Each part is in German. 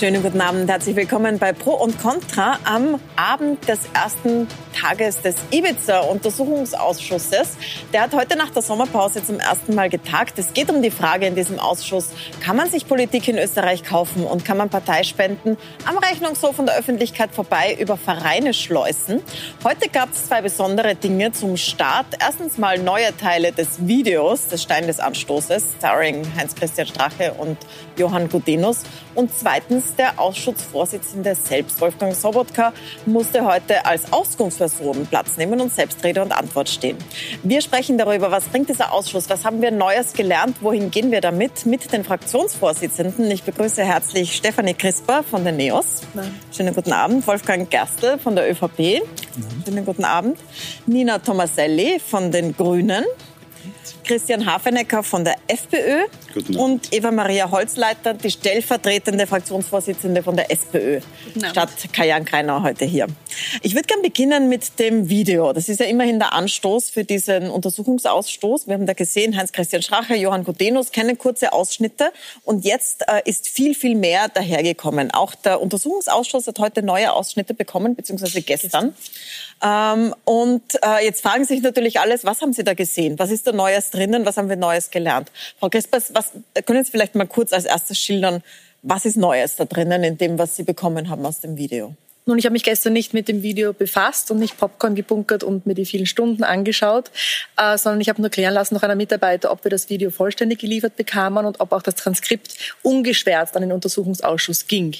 Schönen guten Abend, herzlich willkommen bei Pro und Contra am Abend des ersten Tages des Ibiza-Untersuchungsausschusses. Der hat heute nach der Sommerpause zum ersten Mal getagt. Es geht um die Frage in diesem Ausschuss, kann man sich Politik in Österreich kaufen und kann man Parteispenden am Rechnungshof und der Öffentlichkeit vorbei über Vereine schleusen? Heute gab es zwei besondere Dinge zum Start. Erstens mal neue Teile des Videos des Stein des Anstoßes, starring Heinz-Christian Strache und Johann Gudenus. Und zweitens, der Ausschussvorsitzende selbst, Wolfgang Sobotka, musste heute als Auskunftsperson Platz nehmen und selbst Rede und Antwort stehen. Wir sprechen darüber, was bringt dieser Ausschuss, was haben wir Neues gelernt, wohin gehen wir damit, mit den Fraktionsvorsitzenden. Ich begrüße herzlich Stefanie Crisper von den NEOS. Nein. Schönen guten Abend. Wolfgang Gerstl von der ÖVP. Schönen guten Abend. Nina Tomaselli von den Grünen. Christian Hafenecker von der FPÖ und Eva-Maria Holzleiter, die stellvertretende Fraktionsvorsitzende von der SPÖ, statt Kajan Kreinau heute hier. Ich würde gerne beginnen mit dem Video. Das ist ja immerhin der Anstoß für diesen Untersuchungsausstoß. Wir haben da gesehen, Heinz-Christian Strache, Johann Gudenus kennen kurze Ausschnitte. Und jetzt äh, ist viel, viel mehr dahergekommen. Auch der Untersuchungsausschuss hat heute neue Ausschnitte bekommen, beziehungsweise gestern. Ähm, und äh, jetzt fragen sich natürlich alles, was haben Sie da gesehen? Was ist da Neues drinnen? Was haben wir Neues gelernt? Frau Crispers, was können Sie vielleicht mal kurz als erstes schildern? Was ist Neues da drinnen in dem, was Sie bekommen haben aus dem Video? Nun, ich habe mich gestern nicht mit dem Video befasst und nicht Popcorn gebunkert und mir die vielen Stunden angeschaut, äh, sondern ich habe nur klären lassen noch einer Mitarbeiter, ob wir das Video vollständig geliefert bekamen und ob auch das Transkript ungeschwärzt an den Untersuchungsausschuss ging,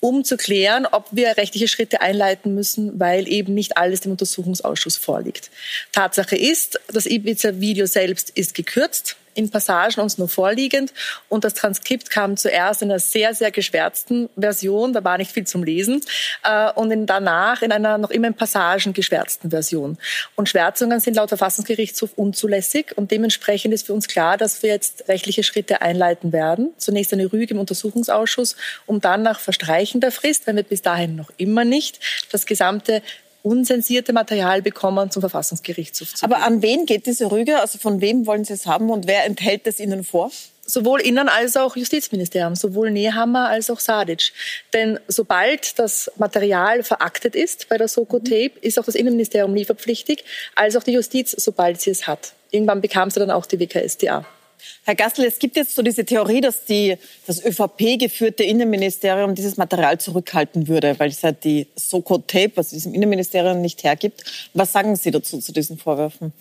um zu klären, ob wir rechtliche Schritte einleiten müssen, weil eben nicht alles dem Untersuchungsausschuss vorliegt. Tatsache ist, das Ibiza-Video selbst ist gekürzt in Passagen uns nur vorliegend. Und das Transkript kam zuerst in einer sehr, sehr geschwärzten Version. Da war nicht viel zum Lesen. Äh, und in, danach in einer noch immer in Passagen geschwärzten Version. Und Schwärzungen sind laut Verfassungsgerichtshof unzulässig. Und dementsprechend ist für uns klar, dass wir jetzt rechtliche Schritte einleiten werden. Zunächst eine Rüge im Untersuchungsausschuss, um dann nach Verstreichen der Frist, wenn wir bis dahin noch immer nicht das gesamte unzensierte Material bekommen, zum Verfassungsgerichtshof zu Aber an wen geht diese Rüge? Also von wem wollen Sie es haben und wer enthält es Ihnen vor? sowohl Innen- als auch Justizministerium, sowohl Nehammer als auch Sadic. Denn sobald das Material veraktet ist bei der Soko-Tape, ist auch das Innenministerium lieferpflichtig, als auch die Justiz, sobald sie es hat. Irgendwann bekam sie dann auch die WKSDA. Herr Gastl, es gibt jetzt so diese Theorie, dass die, das ÖVP-geführte Innenministerium dieses Material zurückhalten würde, weil es halt die Soko-Tape, was diesem Innenministerium nicht hergibt. Was sagen Sie dazu, zu diesen Vorwürfen?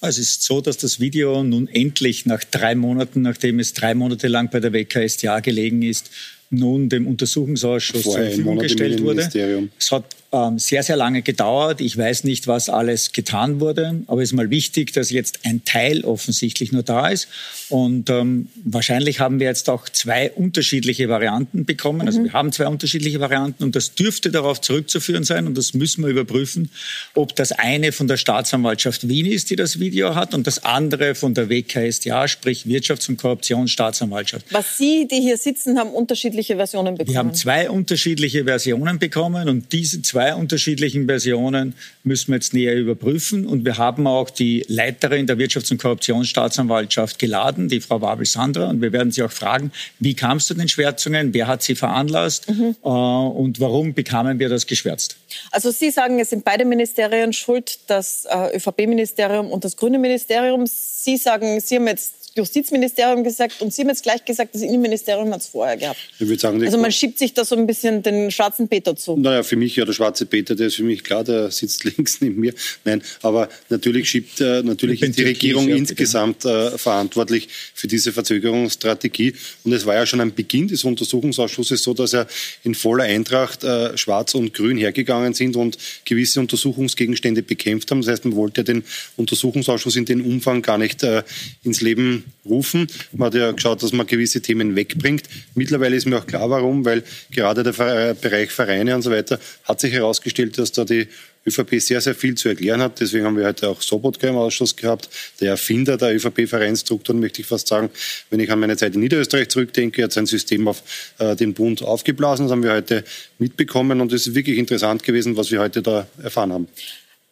Also es ist so, dass das Video nun endlich nach drei Monaten, nachdem es drei Monate lang bei der WKStA gelegen ist, nun dem Untersuchungsausschuss Vorher zur Verfügung gestellt wurde. Es hat ähm, sehr, sehr lange gedauert. Ich weiß nicht, was alles getan wurde, aber es ist mal wichtig, dass jetzt ein Teil offensichtlich nur da ist. Und ähm, wahrscheinlich haben wir jetzt auch zwei unterschiedliche Varianten bekommen. Also mhm. wir haben zwei unterschiedliche Varianten und das dürfte darauf zurückzuführen sein und das müssen wir überprüfen, ob das eine von der Staatsanwaltschaft Wien ist, die das Video hat und das andere von der WKStA, sprich Wirtschafts- und Korruptionsstaatsanwaltschaft. Was Sie, die hier sitzen, haben unterschiedliche Versionen bekommen? Wir haben zwei unterschiedliche Versionen bekommen und diese zwei zwei unterschiedlichen Versionen müssen wir jetzt näher überprüfen. Und wir haben auch die Leiterin der Wirtschafts- und Korruptionsstaatsanwaltschaft geladen, die Frau Wabel-Sandra. Und wir werden sie auch fragen, wie kam es zu den Schwärzungen, wer hat sie veranlasst mhm. äh, und warum bekamen wir das geschwärzt? Also Sie sagen, es sind beide Ministerien schuld, das äh, ÖVP-Ministerium und das Grüne Ministerium. Sie sagen, Sie haben jetzt Justizministerium gesagt und Sie haben jetzt gleich gesagt, das Innenministerium hat es vorher gehabt. Ich würde sagen, also man schiebt sich da so ein bisschen den schwarzen Peter zu. Naja, für mich ja der schwarze Peter, der ist für mich klar, der sitzt links neben mir. Nein, aber natürlich schiebt, äh, natürlich ist die Regierung ja, insgesamt äh, verantwortlich für diese Verzögerungsstrategie. Und es war ja schon am Beginn des Untersuchungsausschusses so, dass er in voller Eintracht äh, Schwarz und Grün hergegangen sind und gewisse Untersuchungsgegenstände bekämpft haben. Das heißt, man wollte den Untersuchungsausschuss in den Umfang gar nicht äh, ins Leben rufen. Man hat ja geschaut, dass man gewisse Themen wegbringt. Mittlerweile ist mir auch klar, warum, weil gerade der äh, Bereich Vereine und so weiter hat sich herausgestellt, dass da die ÖVP sehr, sehr viel zu erklären hat. Deswegen haben wir heute auch Sobotka im Ausschuss gehabt, der Erfinder der ÖVP-Vereinsstrukturen, möchte ich fast sagen. Wenn ich an meine Zeit in Niederösterreich zurückdenke, hat sein System auf äh, den Bund aufgeblasen. Das haben wir heute mitbekommen und es ist wirklich interessant gewesen, was wir heute da erfahren haben.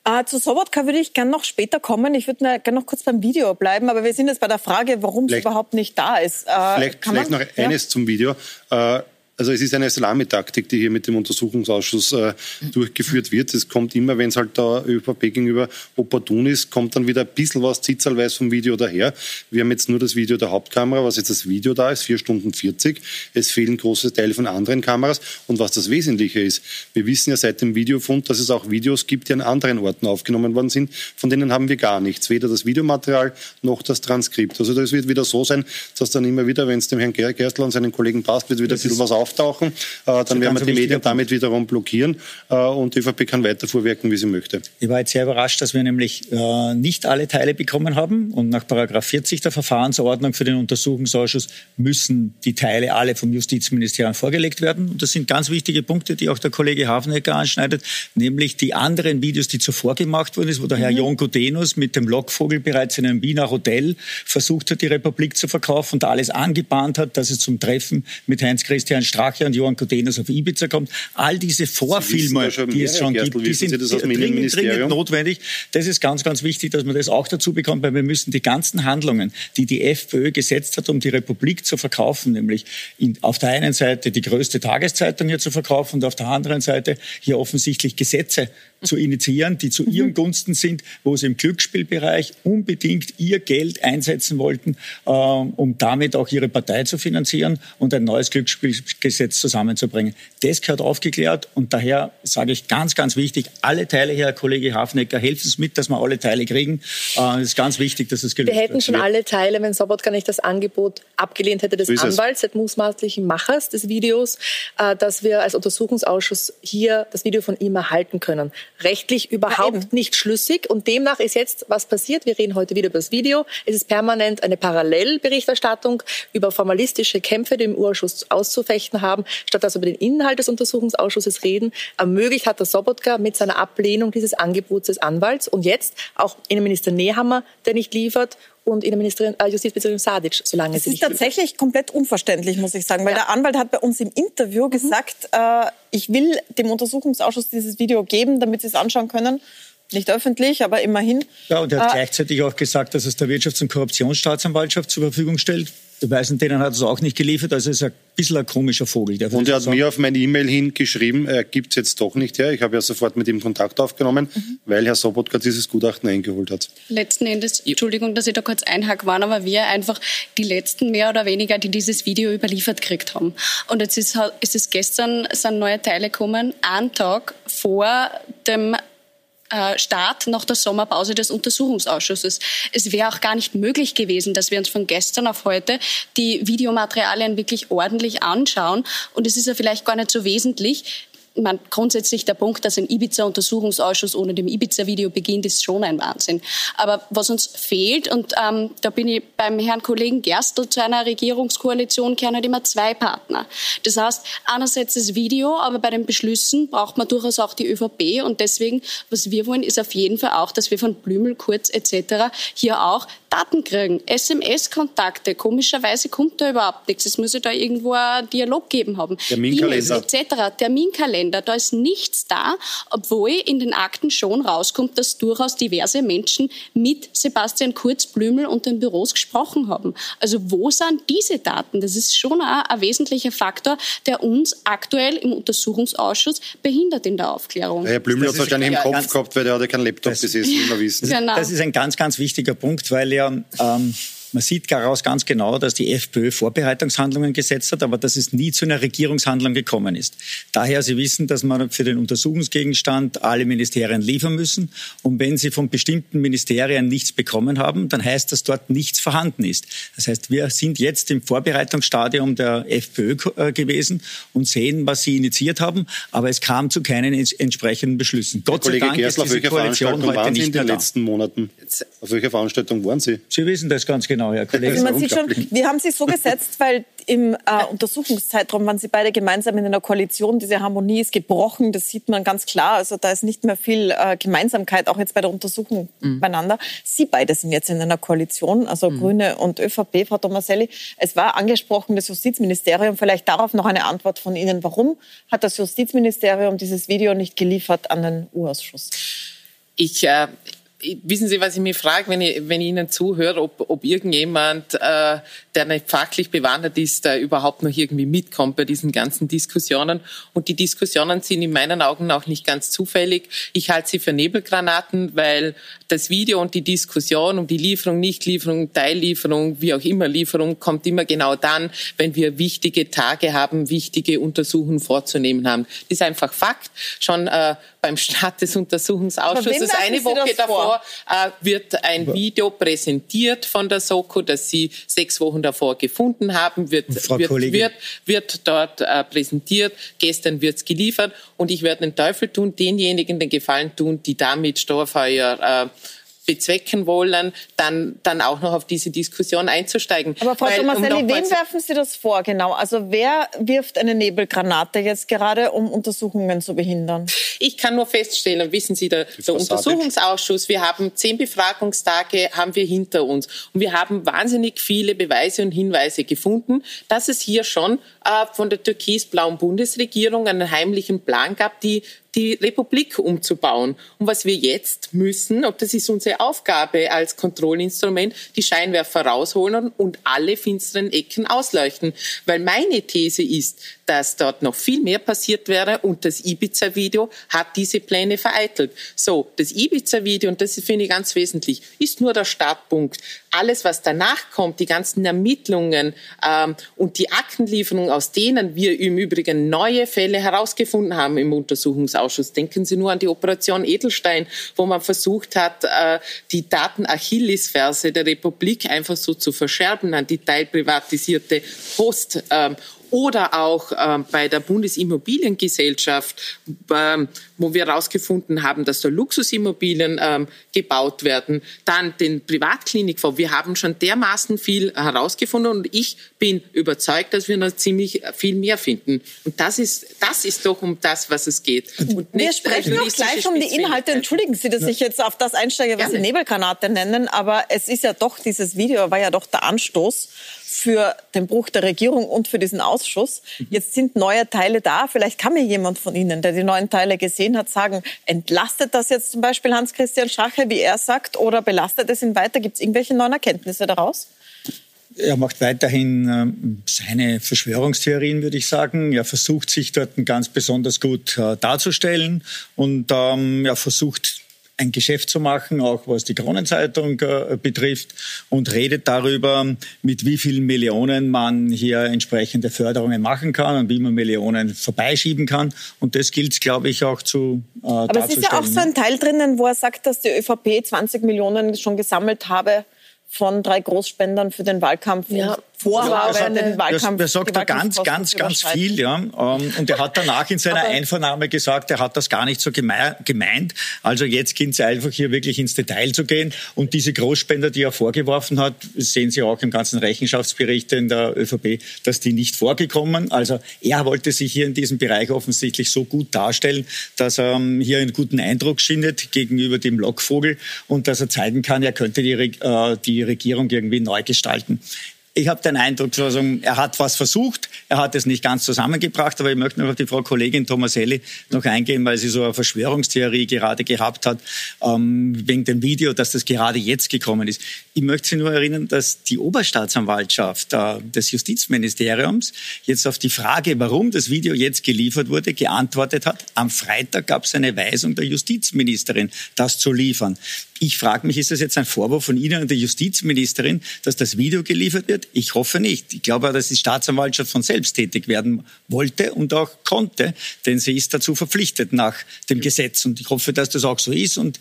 Äh, zu Sobotka würde ich gerne noch später kommen. Ich würde gerne noch kurz beim Video bleiben, aber wir sind jetzt bei der Frage, warum es überhaupt nicht da ist. Äh, vielleicht vielleicht noch eines ja? zum Video. Äh, Also es ist eine Salamitaktik, die hier mit dem Untersuchungsausschuss äh, durchgeführt wird. Es kommt immer, wenn es halt da ÖVP gegenüber opportun ist, kommt dann wieder ein bisschen was zitzelweiß vom Video daher. Wir haben jetzt nur das Video der Hauptkamera, was jetzt das Video da ist, 4 Stunden 40. Es fehlen große Teile von anderen Kameras. Und was das Wesentliche ist, wir wissen ja seit dem Videofund, dass es auch Videos gibt, die an anderen Orten aufgenommen worden sind. Von denen haben wir gar nichts. Weder das Videomaterial noch das Transkript. Also das wird wieder so sein, dass dann immer wieder, wenn es dem Herrn Gerstl und seinen Kollegen passt, wird wieder das ein bisschen was auftauchen. Äh, dann werden wir die Medien damit wiederum blockieren äh, und die ÖVP kann weiter vorwirken, wie sie möchte. Ich war jetzt sehr überrascht, dass wir nämlich äh, nicht alle Teile bekommen haben und nach Paragraph 40 der Verfahrensordnung für den Untersuchungsausschuss müssen die Teile alle vom Justizministerium vorgelegt werden. Und das sind ganz wichtige Punkte, die auch der Kollege Hafnecker anschneidet, nämlich die anderen Videos, die zuvor gemacht wurden, wo der Herr mhm. Jon Gudenus mit dem Lockvogel bereits in einem Wiener Hotel versucht hat, die Republik zu verkaufen und alles angebahnt hat, dass es zum Treffen mit Heinz-Christian Strache und Johann Gudenus auf Ibiza kommt. All diese Vorfilme, die es schon gibt, die sind dringend, dringend notwendig. Das ist ganz, ganz wichtig, dass man das auch dazu bekommt, weil wir müssen die ganzen Handlungen, die die FPÖ gesetzt hat, um die Republik zu verkaufen, nämlich in, auf der einen Seite die größte Tageszeitung hier zu verkaufen und auf der anderen Seite hier offensichtlich Gesetze zu initiieren, die zu ihren Gunsten sind, wo sie im Glücksspielbereich unbedingt ihr Geld einsetzen wollten, äh, um damit auch ihre Partei zu finanzieren und ein neues Glücksspielgesetz zusammenzubringen. Das gehört aufgeklärt und daher sage ich ganz, ganz wichtig, alle Teile, Herr Kollege Hafnecker, helfen es mit, dass wir alle Teile kriegen. Äh, es ist ganz wichtig, dass es gelöst wird. Wir hätten schon alle Teile, wenn Sobotka nicht das Angebot abgelehnt hätte des so Anwalts, des mutmaßlichen Machers des Videos, äh, dass wir als Untersuchungsausschuss hier das Video von ihm erhalten können rechtlich überhaupt ja, nicht schlüssig. Und demnach ist jetzt was passiert. Wir reden heute wieder über das Video. Es ist permanent eine Parallelberichterstattung über formalistische Kämpfe, die im Urschuss auszufechten haben, statt dass wir über den Inhalt des Untersuchungsausschusses reden. Ermöglicht hat der Sobotka mit seiner Ablehnung dieses Angebots des Anwalts und jetzt auch Innenminister Nehammer, der nicht liefert und Innenministerin, äh, Justizministerin Sadic, solange das sie nicht. Das ist tatsächlich komplett unverständlich, muss ich sagen, weil ja. der Anwalt hat bei uns im Interview mhm. gesagt, äh, ich will dem Untersuchungsausschuss dieses Video geben, damit sie es anschauen können. Nicht öffentlich, aber immerhin. Ja, und er hat äh, gleichzeitig auch gesagt, dass es der Wirtschafts- und Korruptionsstaatsanwaltschaft zur Verfügung stellt. Die Weißen, denen hat es auch nicht geliefert, also ist ein bisschen ein komischer Vogel. und er hat sagen. mir auf meine E-Mail hingeschrieben, er gibt es jetzt doch nicht her. Ich habe ja sofort mit ihm Kontakt aufgenommen, mhm. weil Herr Sobotka dieses Gutachten eingeholt hat. Letzten Endes, Entschuldigung, dass ich da kurz einhake, waren aber wir einfach die letzten mehr oder weniger, die dieses Video überliefert gekriegt haben. Und jetzt ist, ist es gestern, sind neue Teile gekommen, einen Tag vor dem Start nach der Sommerpause des Untersuchungsausschusses. Es wäre auch gar nicht möglich gewesen, dass wir uns von gestern auf heute die Videomaterialien wirklich ordentlich anschauen. Und es ist ja vielleicht gar nicht so wesentlich, man, grundsätzlich der Punkt, dass ein Ibiza-Untersuchungsausschuss ohne dem Ibiza-Video beginnt, ist schon ein Wahnsinn. Aber was uns fehlt, und ähm, da bin ich beim Herrn Kollegen Gerstl zu einer Regierungskoalition, gehören halt immer zwei Partner. Das heißt, einerseits das Video, aber bei den Beschlüssen braucht man durchaus auch die ÖVP. Und deswegen, was wir wollen, ist auf jeden Fall auch, dass wir von Blümel, Kurz etc. hier auch Daten kriegen, SMS-Kontakte. Komischerweise kommt da überhaupt nichts. Es muss ja da irgendwo ein Dialog geben haben. Terminkalender. etc. Terminkalender. Da ist nichts da, obwohl in den Akten schon rauskommt, dass durchaus diverse Menschen mit Sebastian Kurz, Blümel und den Büros gesprochen haben. Also wo sind diese Daten? Das ist schon ein, ein wesentlicher Faktor, der uns aktuell im Untersuchungsausschuss behindert in der Aufklärung. Herr Blümel hat es wahrscheinlich im Kopf gehabt, weil der hat ja keinen Laptop besessen, wie wir wissen. Genau. Das ist ein ganz, ganz wichtiger Punkt, weil ja ähm, man sieht daraus ganz genau, dass die FPÖ Vorbereitungshandlungen gesetzt hat, aber dass es nie zu einer Regierungshandlung gekommen ist. Daher, Sie wissen, dass man für den Untersuchungsgegenstand alle Ministerien liefern müssen. Und wenn Sie von bestimmten Ministerien nichts bekommen haben, dann heißt das dort nichts vorhanden ist. Das heißt, wir sind jetzt im Vorbereitungsstadium der FPÖ äh, gewesen und sehen, was sie initiiert haben, aber es kam zu keinen entsprechenden Beschlüssen. Gott sei Dank Gerstl, ist diese Koalition heute nicht in den letzten Monaten? Auf welcher Veranstaltung waren Sie? Sie wissen das ganz genau genau, Herr Kollege. Also man sieht schon, wir haben sie so gesetzt, weil im äh, Untersuchungszeitraum waren sie beide gemeinsam in einer Koalition. Diese Harmonie ist gebrochen, das sieht man ganz klar. Also da ist nicht mehr viel äh, Gemeinsamkeit, auch jetzt bei der Untersuchung mhm. beieinander. Sie beide sind jetzt in einer Koalition, also mhm. Grüne und ÖVP, Frau Tomaselli. Es war angesprochen, das Justizministerium. Vielleicht darauf noch eine Antwort von Ihnen. Warum hat das Justizministerium dieses Video nicht geliefert an den U-Ausschuss? Ich äh, wissen Sie, was ich mich frage, wenn ich, wenn ich Ihnen zuhöre, ob, ob irgendjemand, äh, der nicht fachlich bewandert ist, da überhaupt noch irgendwie mitkommt bei diesen ganzen Diskussionen. Und die Diskussionen sind in meinen Augen auch nicht ganz zufällig. Ich halte sie für Nebelgranaten, weil das Video und die Diskussion um die Lieferung, Nichtlieferung, Teillieferung, wie auch immer Lieferung, kommt immer genau dann, wenn wir wichtige Tage haben, wichtige Untersuchungen vorzunehmen haben. Das ist einfach Fakt. Schon äh, beim Start des Untersuchungsausschusses eine Woche davor äh, wird ein Video präsentiert von der Soko, das Sie sechs Wochen davor gefunden haben, wird, wird, wird, wird, dort äh, präsentiert. Gestern wird es geliefert und ich werde den Teufel tun, denjenigen den Gefallen tun, die damit Steuerfeuer äh, bezwecken wollen, dann, dann auch noch auf diese Diskussion einzusteigen. Aber Frau Tomaselli, um wem werfen Sie das vor genau? Also wer wirft eine Nebelgranate jetzt gerade, um Untersuchungen zu behindern? Ich kann nur feststellen, wissen Sie, der, der Untersuchungsausschuss, wir haben zehn Befragungstage haben wir hinter uns und wir haben wahnsinnig viele Beweise und Hinweise gefunden, dass es hier schon äh, von der türkis-blauen Bundesregierung einen heimlichen Plan gab, die die Republik umzubauen. Und was wir jetzt müssen, und das ist unsere Aufgabe als Kontrollinstrument, die Scheinwerfer rausholen und alle finsteren Ecken ausleuchten. Weil meine These ist, dass dort noch viel mehr passiert wäre und das Ibiza-Video hat diese Pläne vereitelt. So, das Ibiza-Video, und das finde ich ganz wesentlich, ist nur der Startpunkt. Alles, was danach kommt, die ganzen Ermittlungen ähm, und die Aktenlieferung, aus denen wir im Übrigen neue Fälle herausgefunden haben im Untersuchungsausschuss. Denken Sie nur an die Operation Edelstein, wo man versucht hat, äh, die Daten-Achilles-Ferse der Republik einfach so zu verscherben an die teilprivatisierte Post. Ähm, oder auch ähm, bei der Bundesimmobiliengesellschaft, ähm, wo wir herausgefunden haben, dass da Luxusimmobilien ähm, gebaut werden. Dann den Privatklinikfonds. Wir haben schon dermaßen viel herausgefunden und ich bin überzeugt, dass wir noch ziemlich viel mehr finden. Und das ist, das ist doch um das, was es geht. Und wir sprechen noch gleich um die Inhalte. Entschuldigen Sie, dass ich jetzt auf das einsteige, was Gerne. Sie Nebelgranate nennen, aber es ist ja doch, dieses Video war ja doch der Anstoß für den Bruch der Regierung und für diesen Ausschuss. Mhm. Jetzt sind neue Teile da. Vielleicht kann mir jemand von Ihnen, der die neuen Teile gesehen hat, sagen, entlastet das jetzt zum Beispiel Hans-Christian Strache, wie er sagt, oder belastet es ihn weiter? Gibt es irgendwelche neuen Erkenntnisse daraus? Er macht weiterhin äh, seine Verschwörungstheorien, würde ich sagen. Er versucht sich dort ganz besonders gut äh, darzustellen und ähm, er versucht ein Geschäft zu machen, auch was die Kronenzeitung äh, betrifft, und redet darüber, mit wie vielen Millionen man hier entsprechende Förderungen machen kann und wie man Millionen vorbeischieben kann. Und das gilt, glaube ich, auch zu äh, Aber es ist ja auch so ein Teil drinnen, wo er sagt, dass die ÖVP 20 Millionen schon gesammelt habe von drei Großspendern für den Wahlkampf. Ja. Vorhabe, ja, den Wahlkampf. Er sagt da ganz, ganz, ganz viel, ja. Ähm, und er hat danach in seiner Einvernahme gesagt, er hat das gar nicht so gemeint. Also jetzt gilt es einfach hier wirklich ins Detail zu gehen. Und diese Großspender, die er vorgeworfen hat, sehen Sie auch im ganzen Rechenschaftsbericht in der ÖVP, dass die nicht vorgekommen. Also er wollte sich hier in diesem Bereich offensichtlich so gut darstellen, dass er ähm, hier einen guten Eindruck schindet gegenüber dem Lockvogel und dass er zeigen kann, er könnte die, äh, die Regierung irgendwie neu gestalten ich habe den Eindruck, er hat was versucht, er hat es nicht ganz zusammengebracht, aber ich möchte noch auf die Frau Kollegin Tomaselli noch eingehen, weil sie so eine Verschwörungstheorie gerade gehabt hat, ähm, wegen dem Video, dass das gerade jetzt gekommen ist. Ich möchte Sie nur erinnern, dass die Oberstaatsanwaltschaft äh, des Justizministeriums jetzt auf die Frage, warum das Video jetzt geliefert wurde, geantwortet hat. Am Freitag gab es eine Weisung der Justizministerin, das zu liefern. Ich frage mich, ist das jetzt ein Vorwurf von Ihnen und der Justizministerin, dass das Video geliefert wird? Ich hoffe nicht. Ich glaube, dass die Staatsanwaltschaft von selbst tätig werden wollte und auch konnte, denn sie ist dazu verpflichtet nach dem Gesetz. Und ich hoffe, dass das auch so ist. Und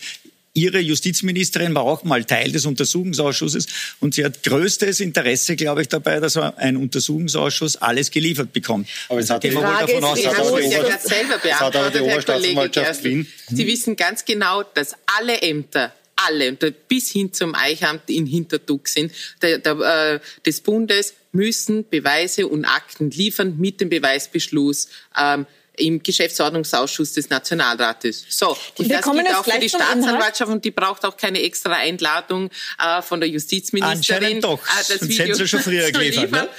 Ihre Justizministerin war auch mal Teil des Untersuchungsausschusses und sie hat größtes Interesse, glaube ich, dabei, dass ein Untersuchungsausschuss alles geliefert bekommt. Aber es hat die Frage davon aus, dass Sie ja gerade selber beantwortet, Herr Kollege Sie wissen ganz genau, dass alle Ämter alle, bis hin zum Eichamt in Hinterdug sind, der, der, äh, des Bundes müssen Beweise und Akten liefern mit dem Beweisbeschluss ähm, im Geschäftsordnungsausschuss des Nationalrates. So, und das gilt auch für die Staatsanwaltschaft und die braucht auch keine extra Einladung äh, von der Justizministerin. Anscheinend doch. Äh, das Video sie schon früher geliefert. Ne?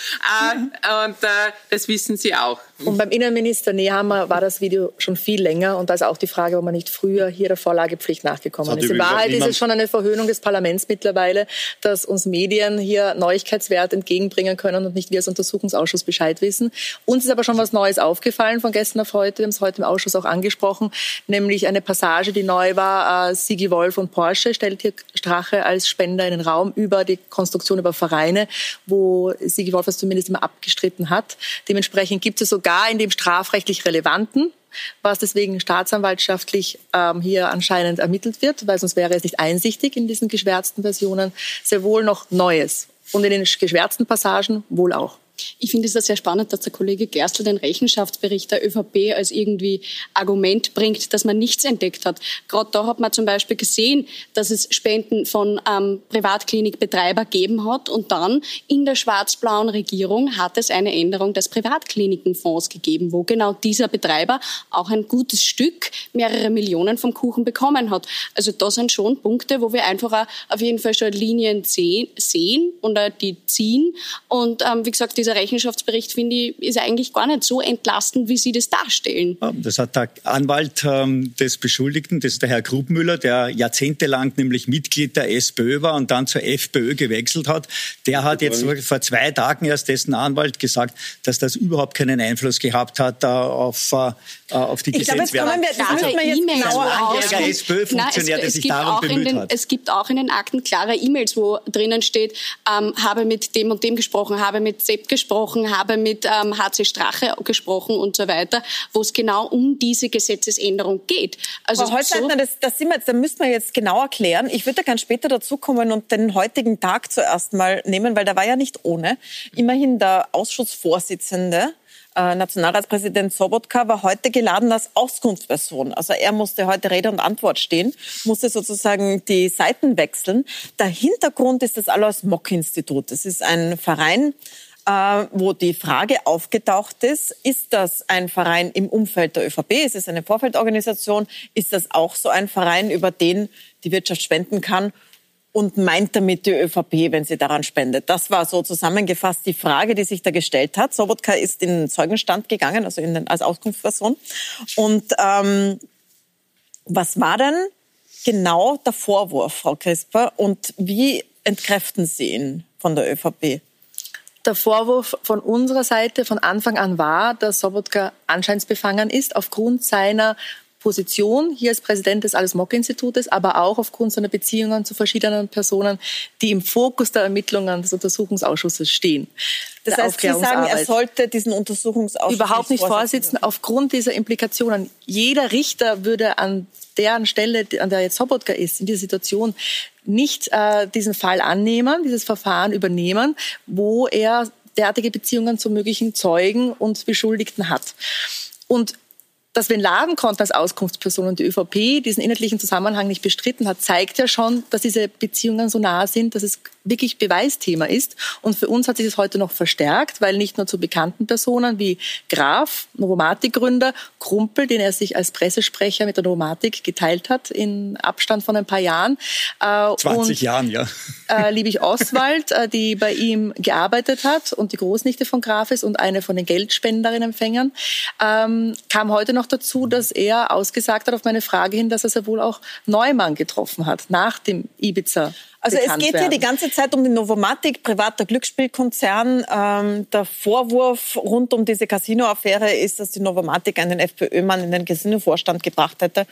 Äh, und äh, das wissen Sie auch. Und beim Innenminister Nehammer war das Video schon viel länger und da ist auch die Frage, ob man nicht früher hier der Vorlagepflicht nachgekommen ist. In Wahrheit ist es schon eine Verhöhnung des Parlaments mittlerweile, dass uns Medien hier Neuigkeitswert entgegenbringen können und nicht wir als Untersuchungsausschuss Bescheid wissen. Uns ist aber schon was Neues aufgefallen von gestern auf heute. Wir haben es heute im Ausschuss auch angesprochen, nämlich eine Passage, die neu war. Äh, Sigi Wolf und Porsche stellt hier Strache als Spender in den Raum über die Konstruktion über Vereine, wo Sigi Wolf es zumindest immer abgestritten hat. Dementsprechend gibt es sogar in dem strafrechtlich relevanten was deswegen staatsanwaltschaftlich ähm, hier anscheinend ermittelt wird, weil sonst wäre es nicht einsichtig in diesen geschwärzten Versionen, sehr wohl noch Neues. Und in den geschwärzten Passagen wohl auch. Ich finde es sehr spannend, dass der Kollege Gerstl den Rechenschaftsbericht der ÖVP als irgendwie Argument bringt, dass man nichts entdeckt hat. Gerade da hat man zum Beispiel gesehen, dass es Spenden von ähm, Privatklinikbetreiber gegeben hat und dann in der schwarz-blauen Regierung hat es eine Änderung des Privatklinikenfonds gegeben, wo genau dieser Betreiber auch ein gutes Stück, mehrere Millionen vom Kuchen bekommen hat. Also da sind schon Punkte, wo wir einfach auf jeden Fall schon Linien sehen und die ziehen. Und ähm, wie gesagt, dieser dieser Rechenschaftsbericht, finde ich, ist eigentlich gar nicht so entlastend, wie Sie das darstellen. Das hat der Anwalt ähm, des Beschuldigten, das ist der Herr Grubmüller, der jahrzehntelang nämlich Mitglied der SPÖ war und dann zur FPÖ gewechselt hat. Der hat jetzt vor zwei Tagen erst dessen Anwalt gesagt, dass das überhaupt keinen Einfluss gehabt hat äh, auf, äh, auf die Gesetzwerdung. Ein SPÖ-Funktionär, der sich darum bemüht den, hat. Es gibt auch in den Akten klare E-Mails, wo drinnen steht, ähm, habe mit dem und dem gesprochen, habe mit Sepp gesprochen, gesprochen, habe mit ähm, HC Strache gesprochen und so weiter, wo es genau um diese Gesetzesänderung geht. Also Frau Holzleitner, so das, das sind wir jetzt, da müssen wir jetzt genau erklären. Ich würde da ganz später dazukommen und den heutigen Tag zuerst mal nehmen, weil der war ja nicht ohne. Immerhin der Ausschussvorsitzende äh, Nationalratspräsident Sobotka war heute geladen als Auskunftsperson. Also er musste heute Rede und Antwort stehen, musste sozusagen die Seiten wechseln. Der Hintergrund ist das Alois Mock Institut. Das ist ein Verein, äh, wo die Frage aufgetaucht ist, ist das ein Verein im Umfeld der ÖVP? Ist es eine Vorfeldorganisation? Ist das auch so ein Verein, über den die Wirtschaft spenden kann? Und meint damit die ÖVP, wenn sie daran spendet? Das war so zusammengefasst die Frage, die sich da gestellt hat. Sobotka ist in den Zeugenstand gegangen, also in den, als Auskunftsperson. Und ähm, was war denn genau der Vorwurf, Frau Crisper? Und wie entkräften Sie ihn von der ÖVP? Der Vorwurf von unserer Seite von Anfang an war, dass Sobotka anscheinsbefangen ist aufgrund seiner Position hier als Präsident des Alles-Mock-Institutes, aber auch aufgrund seiner Beziehungen zu verschiedenen Personen, die im Fokus der Ermittlungen des Untersuchungsausschusses stehen. Das heißt, Sie sagen, er sollte diesen Untersuchungsausschuss überhaupt nicht vorsitzen aufgrund dieser Implikationen. Jeder Richter würde an deren Stelle, an der jetzt Sobotka ist, in dieser Situation nicht äh, diesen Fall annehmen, dieses Verfahren übernehmen, wo er derartige Beziehungen zu möglichen Zeugen und Beschuldigten hat. Und dass ihn laden konnten als Auskunftsperson und die ÖVP diesen inhaltlichen Zusammenhang nicht bestritten hat, zeigt ja schon, dass diese Beziehungen so nah sind, dass es wirklich Beweisthema ist. Und für uns hat sich das heute noch verstärkt, weil nicht nur zu bekannten Personen wie Graf, Novomatic-Gründer, Krumpel, den er sich als Pressesprecher mit der Novomatic geteilt hat in Abstand von ein paar Jahren. Äh, 20 und, Jahren, ja. Äh, Liebig Oswald, äh, die bei ihm gearbeitet hat und die Großnichte von Graf ist und eine von den Geldspenderinnen-Empfängern, ähm, kam heute noch dazu, dass er ausgesagt hat auf meine Frage hin, dass er sehr wohl auch Neumann getroffen hat nach dem Ibiza also es geht werden. hier die ganze Zeit um die Novomatic, privater Glücksspielkonzern. Ähm, der Vorwurf rund um diese Casino-Affäre ist, dass die Novomatic einen FPÖ-Mann in den Casino-Vorstand gebracht hätte,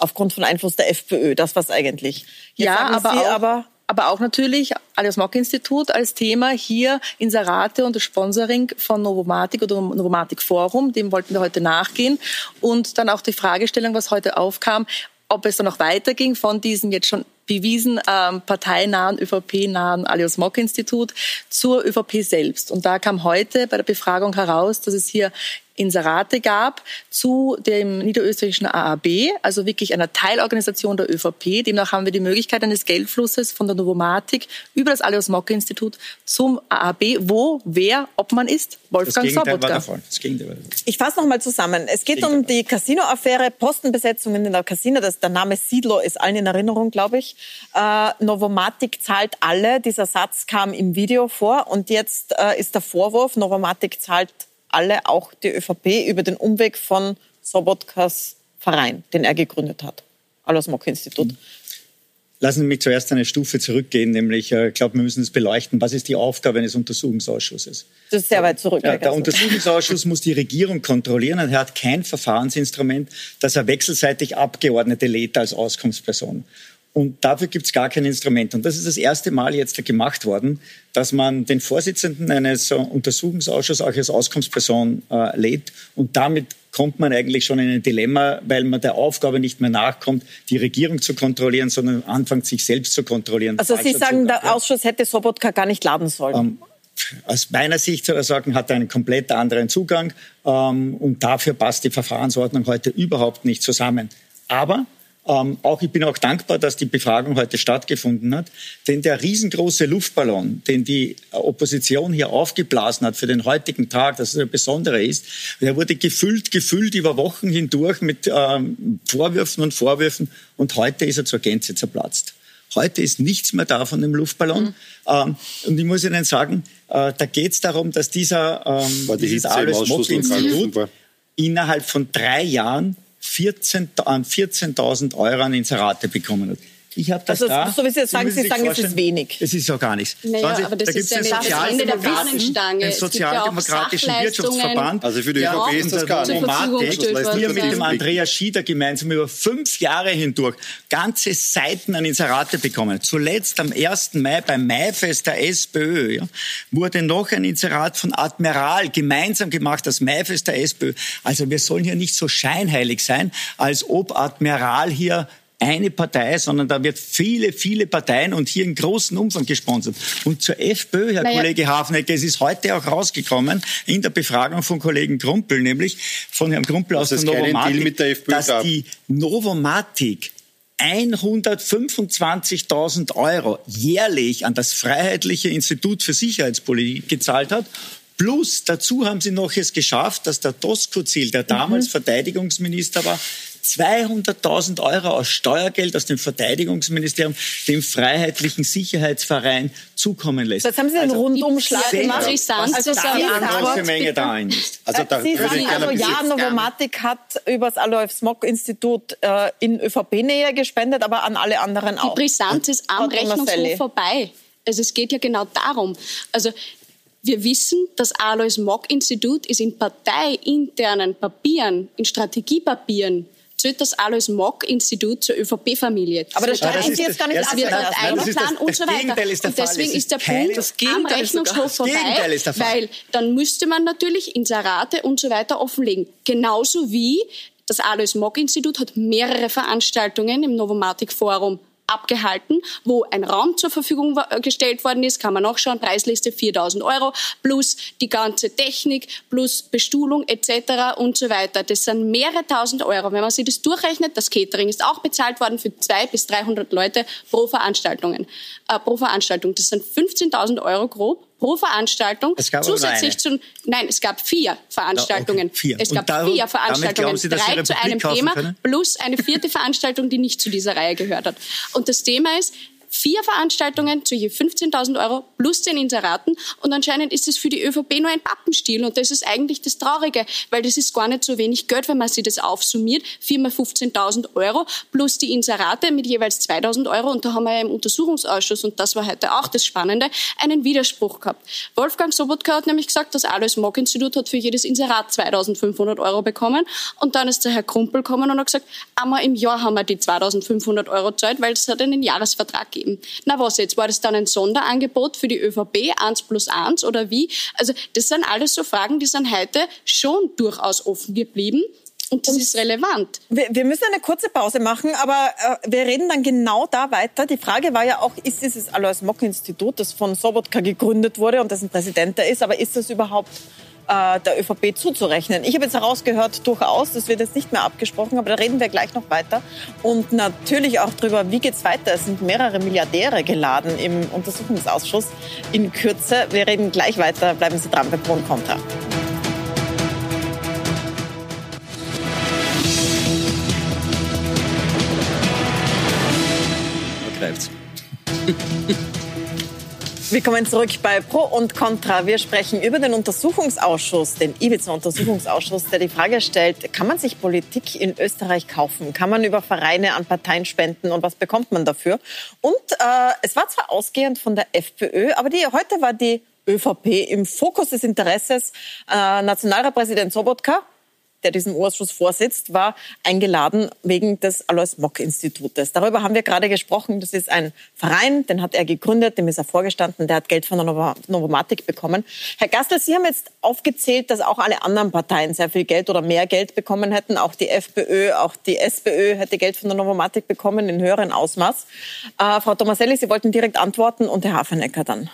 aufgrund von Einfluss der FPÖ. Das war's eigentlich. Jetzt ja, aber, Sie, auch, aber aber auch natürlich Alias Mock Institut als Thema hier Inserate und das Sponsoring von Novomatic oder Novomatic Forum, dem wollten wir heute nachgehen und dann auch die Fragestellung, was heute aufkam, ob es dann noch weiterging von diesem jetzt schon bewiesen ähm, parteinahen, ÖVP-nahen Alios Mock Institut zur ÖVP selbst. Und da kam heute bei der Befragung heraus, dass es hier Inserate gab zu dem niederösterreichischen AAB, also wirklich einer Teilorganisation der ÖVP. Demnach haben wir die Möglichkeit eines Geldflusses von der Novomatik über das Alois Mock Institut zum AAB, wo wer ob man ist. Wolfgang Sobotka. Ich fasse noch mal zusammen. Es geht um die Casino-Affäre, Postenbesetzungen in der Casino. Das, der Name Siedler ist allen in Erinnerung, glaube ich. Äh, Novomatic zahlt alle. Dieser Satz kam im Video vor. Und jetzt äh, ist der Vorwurf, Novomatic zahlt alle, auch die ÖVP, über den Umweg von Sobotkas Verein, den er gegründet hat. Alois Mock Institut. Mhm. Lassen Sie mich zuerst eine Stufe zurückgehen, nämlich, äh, ich glaube, wir müssen es beleuchten. Was ist die Aufgabe eines Untersuchungsausschusses? Das ist sehr weit zurück. Ja, der Untersuchungsausschuss muss die Regierung kontrollieren und er hat kein Verfahrensinstrument, das er wechselseitig Abgeordnete lädt als Auskunftsperson. Und dafür gibt es gar kein Instrument. Und das ist das erste Mal jetzt gemacht worden, dass man den Vorsitzenden eines Untersuchungsausschusses auch als Auskunftsperson äh, lädt. Und damit kommt man eigentlich schon in ein Dilemma, weil man der Aufgabe nicht mehr nachkommt, die Regierung zu kontrollieren, sondern anfängt, sich selbst zu kontrollieren. Also Sie sagen, der Ausschuss hätte Sobotka gar nicht laden sollen? Ähm, aus meiner Sicht er sagen, hat er einen komplett anderen Zugang. Ähm, und dafür passt die Verfahrensordnung heute überhaupt nicht zusammen. Aber ähm, auch ich bin auch dankbar, dass die Befragung heute stattgefunden hat, denn der riesengroße Luftballon, den die Opposition hier aufgeblasen hat für den heutigen Tag, das ein besonderer ist, der wurde gefüllt, gefüllt über Wochen hindurch mit ähm, Vorwürfen und Vorwürfen und heute ist er zur Gänze zerplatzt. Heute ist nichts mehr da von dem Luftballon. Mhm. Ähm, und ich muss Ihnen sagen, äh, da geht es darum, dass dieser ähm, die dieses Alois Mock Institut innerhalb von drei Jahren 14.000 14 Euro an Inserate bekommen hat. Ich habe das also, da. So wie Sie das sagen, Sie, Sie sagen, es ist wenig. Es ist ja gar nichts. Naja, Sie, aber das da ist ja den Sozialdemokratischen, den Sozialdemokratischen ja Wirtschaftsverband. Also für die ÖVP ist das gar nicht. Wir mit dem Andreas Schieder gemeinsam über fünf Jahre hindurch ganze Seiten an Inserate bekommen. Zuletzt am 1. Mai beim Maifest der SPÖ ja, wurde noch ein Inserat von Admiral gemeinsam gemacht, das Maifest der SPÖ. Also wir sollen hier nicht so scheinheilig sein, als ob Admiral hier eine Partei, sondern da wird viele, viele Parteien und hier in großen Umfang gesponsert. Und zur FPÖ, Herr naja. Kollege Hafnecker, es ist heute auch rausgekommen in der Befragung von Kollegen Krumpel, nämlich von Herrn Krumpel aus der Novomatic, dass gab. die Novomatic 125.000 Euro jährlich an das Freiheitliche Institut für Sicherheitspolitik gezahlt hat Plus dazu haben sie noch es geschafft, dass der Doskozil, der damals mhm. Verteidigungsminister war, 200.000 Euro aus Steuergeld aus dem Verteidigungsministerium dem Freiheitlichen Sicherheitsverein zukommen lässt. Das haben Sie einen also, Rundumschlag gemacht. Also da eine große Menge da ist. Also, da Sie sagen also, ja, Novomatic hat über das Alois Smog Institut äh, in ÖVP-Nähe gespendet, aber an alle anderen auch. Die Brisanz ist am Rechnungshof vorbei. Also es geht ja genau darum. Also wir wissen, das Alois Mock Institut ist in parteiinternen Papieren, in Strategiepapieren zählt das Alois Mock Institut zur ÖVP-Familie. Aber das streiten Sie jetzt gar nicht ab. wird ein Plan und so weiter. Und deswegen ist der Punkt am Rechnungshof vorbei, weil dann müsste man natürlich Inserate und so weiter offenlegen. Genauso wie das Alois Mock Institut hat mehrere Veranstaltungen im Novomatic Forum abgehalten, wo ein Raum zur Verfügung gestellt worden ist, kann man nachschauen, Preisliste 4000 Euro, plus die ganze Technik, plus Bestuhlung etc. und so weiter. Das sind mehrere tausend Euro. Wenn man sich das durchrechnet, das Catering ist auch bezahlt worden für zwei bis 300 Leute pro Veranstaltungen, äh, pro Veranstaltung. Das sind 15.000 Euro grob pro Veranstaltung. Zusätzlich zu, nein, es gab vier Veranstaltungen. Okay, vier. Es gab darum, vier Veranstaltungen, Sie, drei zu einem Thema können? plus eine vierte Veranstaltung, die nicht zu dieser Reihe gehört hat. Und das Thema ist, vier Veranstaltungen zu je 15.000 Euro plus den Inseraten. Und anscheinend ist es für die ÖVP nur ein Pappenstiel. Und das ist eigentlich das Traurige, weil das ist gar nicht so wenig Geld, wenn man sich das aufsummiert, viermal 15.000 Euro plus die Inserate mit jeweils 2.000 Euro. Und da haben wir ja im Untersuchungsausschuss und das war heute auch das Spannende, einen Widerspruch gehabt. Wolfgang Sobotka hat nämlich gesagt, das Alois Mock Institut hat für jedes Inserat 2.500 Euro bekommen. Und dann ist der Herr Krumpel gekommen und hat gesagt, einmal im Jahr haben wir die 2.500 Euro Zeit, weil es hat einen Jahresvertrag gegeben geben. Na was jetzt? War das dann ein Sonderangebot für die ÖVP, eins plus eins oder wie? Also das sind alles so Fragen, die sind heute schon durchaus offen geblieben. Und das ist relevant. Wir, wir, müssen eine kurze Pause machen, aber äh, wir reden dann genau da weiter. Die Frage war ja auch, ist dieses Alois Mock Institut, das von Sobotka gegründet wurde und dessen Präsident er ist, aber ist das überhaupt äh, der ÖVP zuzurechnen. Ich habe jetzt herausgehört, durchaus, das wird jetzt nicht mehr abgesprochen, aber da reden wir gleich noch weiter. Und natürlich auch darüber, wie geht es weiter. Es sind mehrere Milliardäre geladen im Untersuchungsausschuss in Kürze. Wir reden gleich weiter. Bleiben Sie dran bei Pro und Contra. greift's. Willkommen zurück bei Pro und Contra. Wir sprechen über den Untersuchungsausschuss, den Ibiza-Untersuchungsausschuss, der die Frage stellt, kann man sich Politik in Österreich kaufen? Kann man über Vereine an Parteien spenden und was bekommt man dafür? Und äh, es war zwar ausgehend von der FPÖ, aber die, heute war die ÖVP im Fokus des Interesses. Äh, Nationalratspräsident Sobotka der diesem Ausschuss vorsitzt, war eingeladen wegen des Alois Mock Institutes. Darüber haben wir gerade gesprochen. Das ist ein Verein, den hat er gegründet, dem ist er vorgestanden, der hat Geld von der Novomatic bekommen. Herr Gastel, Sie haben jetzt aufgezählt, dass auch alle anderen Parteien sehr viel Geld oder mehr Geld bekommen hätten. Auch die FPÖ, auch die SPÖ hätte Geld von der Novomatic bekommen in höherem Ausmaß. Äh, Frau Tomaselli, Sie wollten direkt antworten und Herr Hafenecker dann.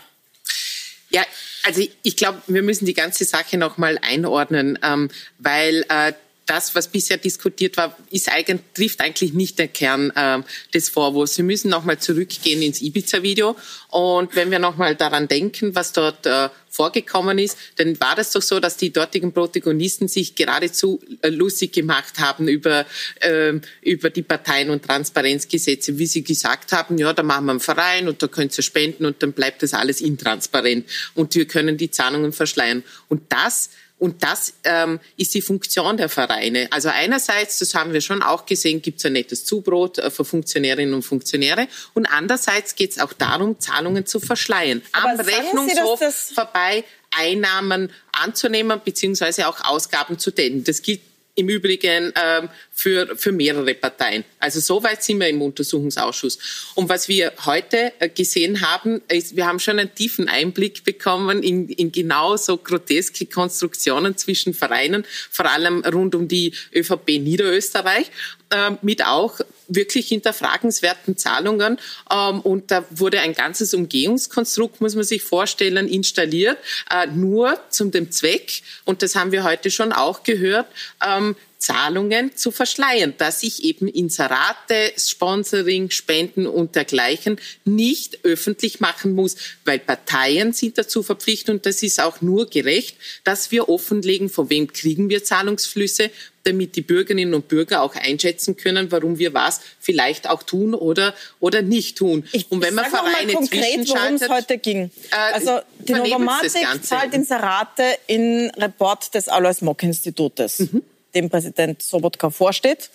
Ja, also ich glaube, wir müssen die ganze Sache noch mal einordnen, ähm, weil äh, das, was bisher diskutiert war, ist eigentlich, trifft eigentlich nicht den Kern äh, des Vorwurfs. Wir müssen nochmal zurückgehen ins Ibiza-Video. Und wenn wir nochmal daran denken, was dort äh, vorgekommen ist, dann war das doch so, dass die dortigen Protagonisten sich geradezu äh, lustig gemacht haben über, äh, über die Parteien- und Transparenzgesetze, wie sie gesagt haben, ja, da machen wir einen Verein und da könnt ihr spenden und dann bleibt das alles intransparent und wir können die Zahlungen verschleiern. Und das und das ähm, ist die Funktion der Vereine. Also einerseits, das haben wir schon auch gesehen, gibt es ein nettes Zubrot äh, für Funktionärinnen und Funktionäre. Und andererseits geht es auch darum, Zahlungen zu verschleiern. Aber Am Rechnungshof vorbei Einnahmen anzunehmen beziehungsweise auch Ausgaben zu decken. Das gilt im Übrigen ähm, für, für mehrere Parteien. Also so weit sind wir im Untersuchungsausschuss. Und was wir heute äh, gesehen haben, ist, wir haben schon einen tiefen Einblick bekommen in, in genau so groteske Konstruktionen zwischen Vereinen, vor allem rund um die ÖVP Niederösterreich, äh, mit auch wirklich hinterfragenswerten Zahlungen. Ähm, und da wurde ein ganzes Umgehungskonstrukt, muss man sich vorstellen, installiert, äh, nur zum dem Zweck, und das haben wir heute schon auch gehört, ähm, Zahlungen zu verschleiern, dass ich eben Inserate, Sponsoring, Spenden und dergleichen nicht öffentlich machen muss, weil Parteien sind dazu verpflichtet und das ist auch nur gerecht, dass wir offenlegen, von wem kriegen wir Zahlungsflüsse, damit die Bürgerinnen und Bürger auch einschätzen können, warum wir was vielleicht auch tun oder, oder nicht tun. Ich, und wenn man Vereine konkret, worum es heute ging. Äh, also die Novomatic zahlt Inserate in Report des Alois Mock Institutes, mhm. Dem Präsident Sobotka vorsteht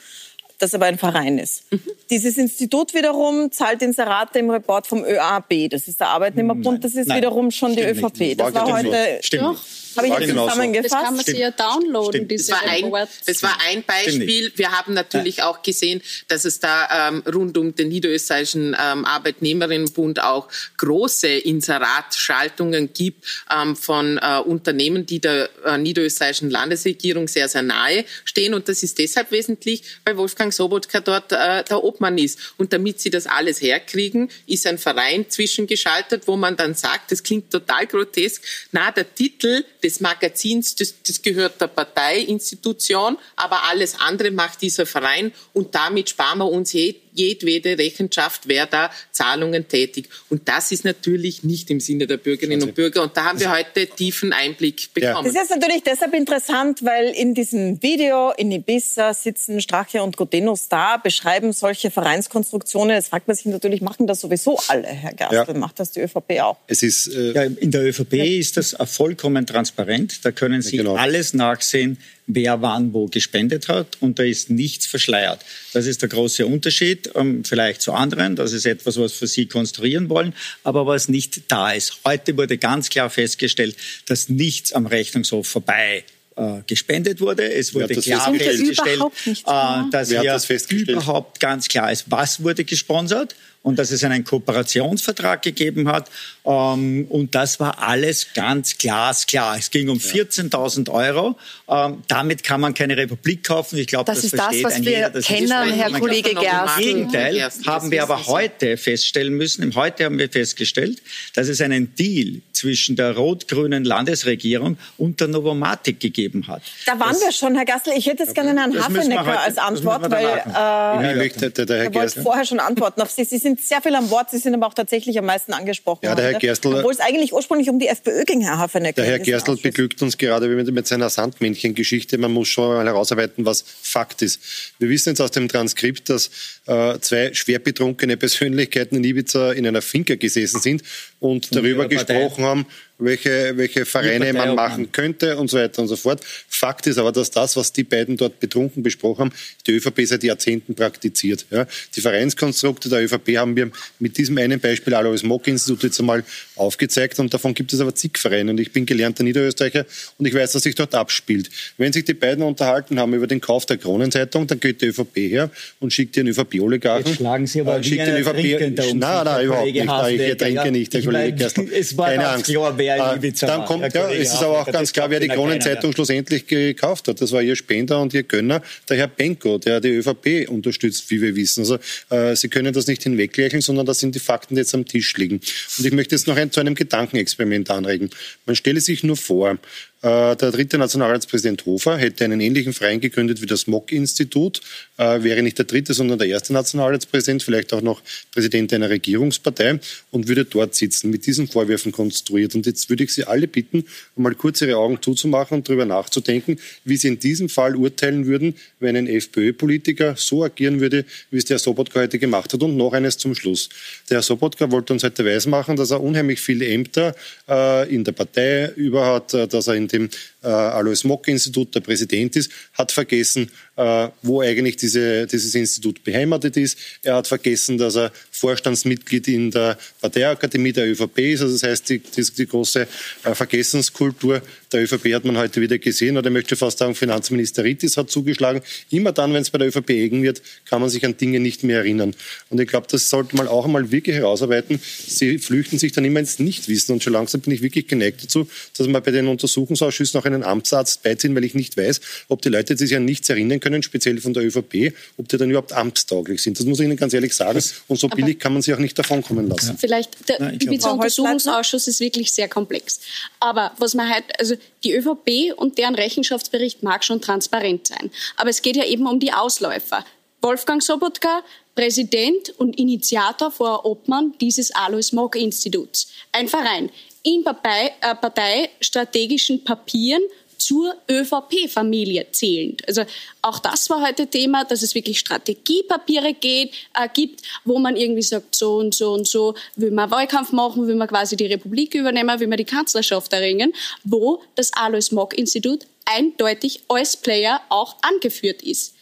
das aber ein Verein ist. Mhm. Dieses Institut wiederum zahlt Inserate im Report vom ÖAB, das ist der Arbeitnehmerbund, das ist Nein. wiederum schon Stimmt die ÖVP. Nicht. Das war, war heute. Stimmt. Habe ich jetzt zusammengefasst? Das kann man sich ja downloaden, diese das war, ein, das war ein Beispiel. Wir haben natürlich auch gesehen, dass es da ähm, rund um den Niederösterreichischen ähm, Arbeitnehmerinnenbund auch große Inseratschaltungen gibt ähm, von äh, Unternehmen, die der äh, niederösterreichischen Landesregierung sehr, sehr nahe stehen. Und das ist deshalb wesentlich, weil Wolfgang Sobotka dort äh, der Obmann ist. Und damit sie das alles herkriegen, ist ein Verein zwischengeschaltet, wo man dann sagt, das klingt total grotesk, na, der Titel des Magazins, das, das gehört der Parteiinstitution, aber alles andere macht dieser Verein und damit sparen wir uns jedwede Rechenschaft, wer da Zahlungen tätigt. Und das ist natürlich nicht im Sinne der Bürgerinnen und Bürger. Und da haben wir heute tiefen Einblick bekommen. Das ist natürlich deshalb interessant, weil in diesem Video in Ibiza sitzen Strache und Godenus da, beschreiben solche Vereinskonstruktionen. Jetzt fragt man sich natürlich, machen das sowieso alle, Herr Gerstl? Ja. Macht das die ÖVP auch? Es ist, äh ja, in der ÖVP ja. ist das vollkommen transparent. Da können Sie genau. alles nachsehen, wer wann wo gespendet hat und da ist nichts verschleiert. Das ist der große Unterschied ähm, vielleicht zu anderen. Das ist etwas, was für Sie konstruieren wollen, aber was nicht da ist. Heute wurde ganz klar festgestellt, dass nichts am Rechnungshof vorbei äh, gespendet wurde. Es wurde klar festgestellt, äh, dass hier das überhaupt ganz klar ist, was wurde gesponsert und dass es einen Kooperationsvertrag gegeben hat. Ähm, und das war alles ganz glasklar. Es ging um 14.000 Euro. Ähm, damit kann man keine Republik kaufen. Ich glaube, das, das ist das, was wir jeder, kennen, Herr Kollege Gerst. Im Gegenteil haben wir aber heute feststellen müssen, heute haben wir festgestellt, dass es einen Deal zwischen der rot-grünen Landesregierung und der Novomatic gegeben hat. Da waren das, wir schon, Herr Gassel. Ich hätte jetzt gerne Herrn Hafenecker als Antwort, weil äh, ich möchte, der, der Herr Gerstl. vorher schon antworten auf Sie. Sie sind sehr viel am Wort, Sie sind aber auch tatsächlich am meisten angesprochen. Ja, der Herr Gerstl, Obwohl es eigentlich ursprünglich um die FPÖ ging, Herr Hafenecker. Der Herr Gerstl beglückt uns gerade mit, mit seiner Sandmännchen-Geschichte. Man muss schon mal herausarbeiten, was Fakt ist. Wir wissen jetzt aus dem Transkript, dass äh, zwei schwer betrunkene Persönlichkeiten in Ibiza in einer Finca gesessen sind und darüber gesprochen haben, welche, welche Vereine man machen könnte und so weiter und so fort. Fakt ist aber, dass das, was die beiden dort betrunken besprochen haben, die ÖVP seit Jahrzehnten praktiziert. Ja. Die Vereinskonstrukte der ÖVP haben wir mit diesem einen Beispiel Alois Mock Institut jetzt einmal aufgezeigt und davon gibt es aber zig Vereine und ich bin gelernter Niederösterreicher und ich weiß, was sich dort abspielt. Wenn sich die beiden unterhalten haben über den Kauf der Kronenzeitung, dann geht die ÖVP her und schickt den ÖVP-Oligarchen. Schlagen Sie aber äh, schickt den ÖVP. Nein, nein, überhaupt nicht. Nein, ich trinke nicht, der Kollege Gerstl. Keine Angst. Wer in Ibiza Dann kommt, ja, es ist aber auch ganz klar, wer die Kronenzeitung schlussendlich gekauft hat. Das war ihr Spender und ihr Gönner, der Herr Benko, der die ÖVP unterstützt, wie wir wissen. Also äh, Sie können das nicht hinweglächeln, sondern das sind die Fakten, die jetzt am Tisch liegen. Und ich möchte jetzt noch ein, zu einem Gedankenexperiment anregen. Man stelle sich nur vor, der dritte Nationalratspräsident Hofer hätte einen ähnlichen Verein gegründet wie das Mock-Institut, äh, wäre nicht der dritte, sondern der erste Nationalratspräsident, vielleicht auch noch Präsident einer Regierungspartei und würde dort sitzen, mit diesen Vorwürfen konstruiert. Und jetzt würde ich Sie alle bitten, mal kurz Ihre Augen zuzumachen und darüber nachzudenken, wie Sie in diesem Fall urteilen würden, wenn ein FPÖ-Politiker so agieren würde, wie es der Sobotka heute gemacht hat. Und noch eines zum Schluss. Der Herr Sobotka wollte uns heute weismachen, dass er unheimlich viele Ämter äh, in der Partei über hat, dass er in dem äh, Alois Mock Institut der Präsident ist, hat vergessen, äh, wo eigentlich diese, dieses Institut beheimatet ist. Er hat vergessen, dass er Vorstandsmitglied in der Parteiakademie der ÖVP ist. Also das heißt, die, die, die große äh, Vergessenskultur der ÖVP hat man heute wieder gesehen. Oder ich möchte fast sagen, Finanzminister Rittis hat zugeschlagen. Immer dann, wenn es bei der ÖVP eng wird, kann man sich an Dinge nicht mehr erinnern. Und ich glaube, das sollte man auch einmal wirklich herausarbeiten. Sie flüchten sich dann immer ins Nichtwissen. Und schon langsam bin ich wirklich geneigt dazu, dass man bei den Untersuchungsausschüssen auch einen Amtsarzt beiziehen, weil ich nicht weiß, ob die Leute, die sich an nichts erinnern können, speziell von der ÖVP, ob die dann überhaupt amtstauglich sind. Das muss ich Ihnen ganz ehrlich sagen. Und so billig kann man sich auch nicht davonkommen lassen. Ja. Vielleicht, der Ibiza-Untersuchungsausschuss ist wirklich sehr komplex. Aber was man halt, also die ÖVP und deren Rechenschaftsbericht mag schon transparent sein. Aber es geht ja eben um die Ausläufer. Wolfgang Sobotka, Präsident und Initiator vor Obmann dieses Alois Mock Instituts. Ein Verein in Partei, äh, parteistrategischen Papieren zur ÖVP-Familie zählend. Also auch das war heute Thema, dass es wirklich Strategiepapiere geht, äh, gibt, wo man irgendwie sagt, so und so und so will man Wahlkampf machen, will man quasi die Republik übernehmen, will man die Kanzlerschaft erringen, wo das Alois Mock-Institut eindeutig als Player auch angeführt ist.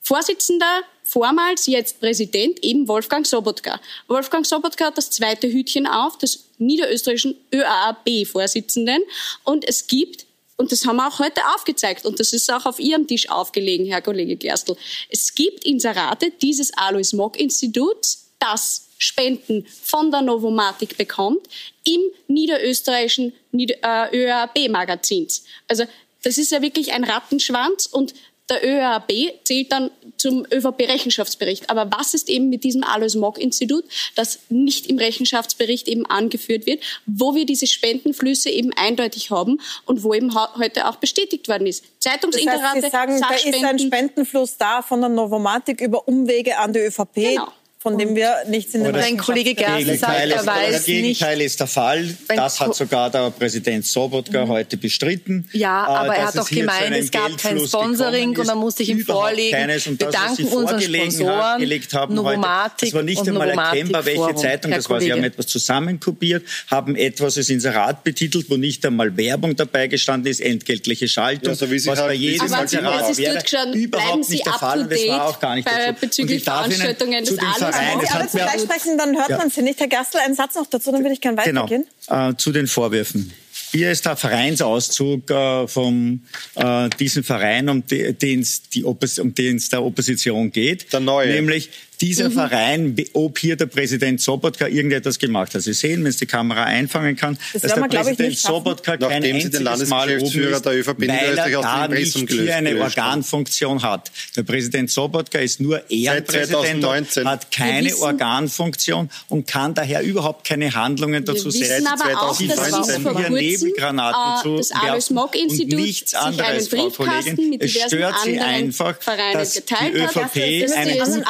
Vorsitzender, vormals jetzt Präsident, eben Wolfgang Sobotka. Wolfgang Sobotka hat das zweite Hütchen auf, des niederösterreichischen ÖAAB-Vorsitzenden. Und es gibt und das haben wir auch heute aufgezeigt und das ist auch auf Ihrem Tisch aufgelegen, Herr Kollege Gerstl. Es gibt Inserate dieses Alois Mock Instituts, das Spenden von der Novomatic bekommt, im niederösterreichischen äh, ÖAB-Magazins. Also das ist ja wirklich ein Rattenschwanz und der ÖAB zählt dann zum ÖVP-Rechenschaftsbericht. Aber was ist eben mit diesem Alois Mock-Institut, das nicht im Rechenschaftsbericht eben angeführt wird, wo wir diese Spendenflüsse eben eindeutig haben und wo eben heute auch bestätigt worden ist. Zeitungsinterate, das heißt, Sie sagen, da ist ein Spendenfluss da von der Novomatic über Umwege an die ÖVP. Genau von dem wir nichts in den Mein Kollege Gersten sagt, er weiß Das Gegenteil ist der Fall. Das hat sogar der Präsident Sobotka mhm. heute bestritten. Ja, äh, aber er hat auch gemeint, es gab kein Sponsoring und man muss sich ihm vorlegen. Wir danken unseren Sponsoren, haben Novomatic Das war nicht einmal erkennbar, welche Zeitung das war. Sie haben etwas zusammenkopiert, haben etwas als Inserat betitelt, wo nicht einmal Werbung dabei gestanden ist, entgeltliche Schaltung, ja, so was halt bei jedem Inserat wäre. Überhaupt nicht der Fall und das war auch gar nicht bei, bezüglich Veranstaltungen des Verein. Wenn Sie alle zugleich sprechen, dann hört ja. man Sie nicht. Herr Gerstl, einen Satz noch dazu, dann würde ich gerne genau. weitergehen. Genau, äh, zu den Vorwürfen. Hier ist der Vereinsauszug äh, von äh, diesem Verein, um den es die der Opposition geht. Der neue. Nämlich dieser mhm. Verein, ob hier der Präsident Sobotka irgendetwas gemacht hat. Sie sehen, wenn es die Kamera einfangen kann, das dass der Präsident Sobotka kein Nachdem einziges Mal oben ist, der ÖVP weil er da nicht hier eine Organfunktion hat. Der Präsident Sobotka ist nur Ehrenpräsident, hat keine Organfunktion und kann daher überhaupt keine Handlungen dazu setzen. aber auch, dass vor kurzem Nebengranaten äh, das Alois Mock Institut nichts anderes, Frau Kollegin. Es stört Sie einfach, dass die ÖVP einen guten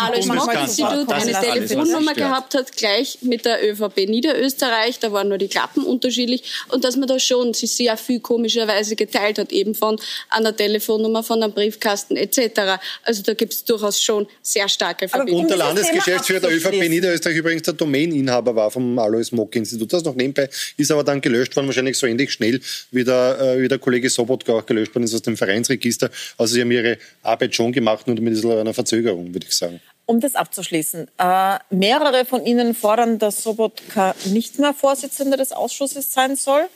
Institut eine Telefonnummer gehabt hat, gleich mit der ÖVP Niederösterreich, da waren nur die Klappen unterschiedlich und dass man da schon sich sehr viel komischerweise geteilt hat, eben von einer Telefonnummer, von einem Briefkasten etc. Also da gibt es durchaus schon sehr starke Verbindungen. Und der Landesgeschäftsführer der ÖVP Niederösterreich übrigens der Domaininhaber war vom Alois Mock Institut. Das noch nebenbei ist aber dann gelöscht worden, wahrscheinlich so ähnlich schnell wie der, äh, wie der Kollege Sobotka auch gelöscht worden ist aus dem Vereinsregister. Also sie haben ihre Arbeit schon gemacht, nur mit einer Verzögerung, würde ich sagen. Um das abzuschließen, äh, mehrere von Ihnen fordern, dass Sobotka nicht mehr Vorsitzender des Ausschusses sein soll.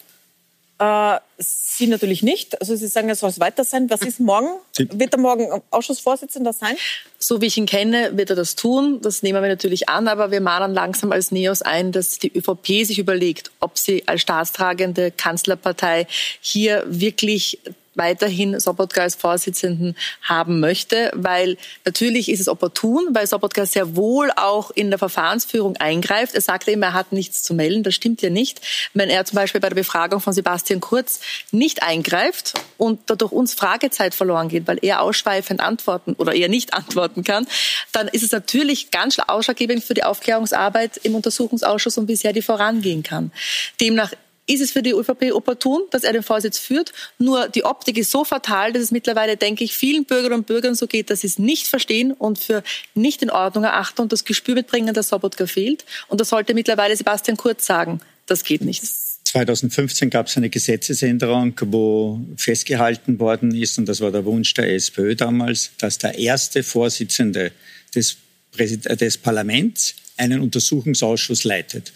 Äh, Sie natürlich nicht. Also Sie sagen, er soll es weiter sein. Was ist morgen? Wird er morgen Ausschussvorsitzender sein? So wie ich ihn kenne, wird er das tun. Das nehmen wir natürlich an. Aber wir mahnen langsam als NEOS ein, dass die ÖVP sich überlegt, ob sie als staatstragende Kanzlerpartei hier wirklich weiterhin Sobotka als Vorsitzenden haben möchte, weil natürlich ist es opportun, weil Sobotka sehr wohl auch in der Verfahrensführung eingreift. Er sagte immer, er hat nichts zu melden. Das stimmt ja nicht. Wenn er zum Beispiel bei der Befragung von Sebastian Kurz nicht eingreift und dadurch uns Fragezeit verloren geht, weil er ausschweifend antworten oder eher nicht antworten kann, dann ist es natürlich ganz ausschlaggebend für die Aufklärungsarbeit im Untersuchungsausschuss und bisher die vorangehen kann. Demnach ist es für die ÖVP opportun, dass er den Vorsitz führt. Nur die Optik ist so fatal, dass es mittlerweile, denke ich, vielen Bürgerinnen und Bürgern so geht, dass sie es nicht verstehen und für nicht in Ordnung erachten und das Gespür mitbringen, dass Sobotka fehlt. Und da sollte mittlerweile Sebastian Kurz sagen, das geht nicht. 2015 gab es eine Gesetzesänderung, wo festgehalten worden ist, und das war der Wunsch der SPÖ damals, dass der erste Vorsitzende des, des Parlaments einen Untersuchungsausschuss leitet.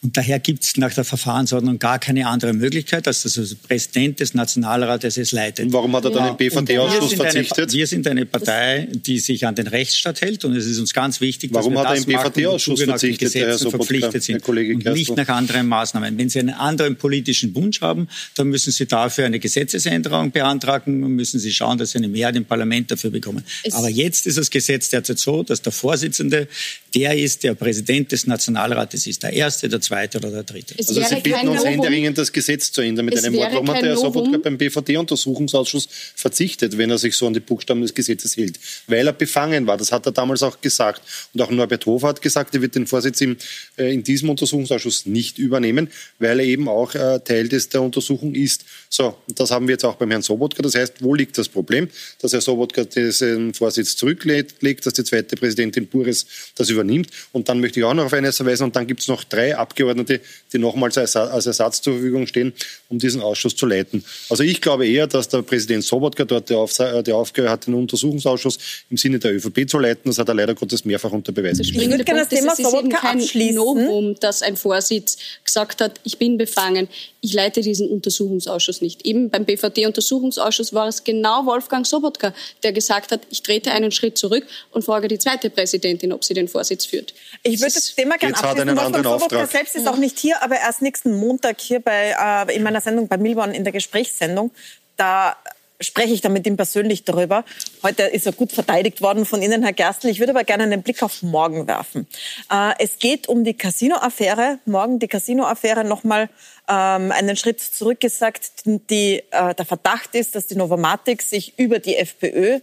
Und daher gibt es nach der Verfahrensordnung gar keine andere Möglichkeit, als dass der Präsident des Nationalrates es leitet. Und warum hat er dann ja. im BVD-Ausschuss verzichtet? Eine, wir sind eine Partei, die sich an den Rechtsstaat hält und es ist uns ganz wichtig, warum dass wir hat das er im BVD-Ausschuss verzichtet, Gesetzen so verpflichtet sind und nicht nach anderen Maßnahmen. Wenn Sie einen anderen politischen Wunsch haben, dann müssen Sie dafür eine Gesetzesänderung beantragen und müssen Sie schauen, dass Sie eine Mehrheit im Parlament dafür bekommen. Es Aber jetzt ist das Gesetz derzeit so, dass der Vorsitzende der ist, der Präsident des Nationalrates ist, der erste, der zweite oder der dritte. Es also Sie bitten uns händeringend, das Gesetz zu ändern mit es einem Wort. Warum hat der Herr Sobotka beim BVD-Untersuchungsausschuss verzichtet, wenn er sich so an die Buchstaben des Gesetzes hält? Weil er befangen war. Das hat er damals auch gesagt. Und auch Norbert Hofer hat gesagt, er wird den Vorsitz im, äh, in diesem Untersuchungsausschuss nicht übernehmen, weil er eben auch äh, Teil des, der Untersuchung ist. So, das haben wir jetzt auch beim Herrn Sobotka. Das heißt, wo liegt das Problem? Dass Herr Sobotka diesen Vorsitz zurücklegt, dass die zweite Präsidentin Pures das übernimmt. Und dann möchte ich auch noch auf eines verweisen. Und dann gibt es noch drei Abgeordnete, die nochmals als Ersatz zur Verfügung stehen, um diesen Ausschuss zu leiten. Also ich glaube eher, dass der Präsident Sobotka dort die, Aufgabe hat, den Untersuchungsausschuss im Sinne der ÖVP zu leiten. Das hat er leider Gottes mehrfach unter Beweis gestellt. Ich würde gerne das Thema Sobotka abschließen. Novum, dass ein Vorsitz gesagt hat, ich bin befangen, ich leite diesen Untersuchungsausschuss nicht. Eben beim BVD-Untersuchungsausschuss war es genau Wolfgang Sobotka, der gesagt hat, ich trete einen Schritt zurück und frage die zweite Präsidentin, ob sie den Vorsitz führt. Ich würde das Thema gerne abschließen. Wolfgang Sobotka selbst ist auch nicht hier, aber erst nächsten Montag hier bei, äh, in meiner Sendung bei Milborn in der Gesprächssendung. Da spreche ich dann mit ihm persönlich darüber. Heute ist er gut verteidigt worden von Ihnen, Herr Gerstl. Ich würde aber gerne einen Blick auf morgen werfen. Äh, es geht um die Casino-Affäre. Morgen die Casino-Affäre nochmal ähm, einen Schritt zurückgesagt. Die, äh, der Verdacht ist, dass die Novomatic sich über die FPÖ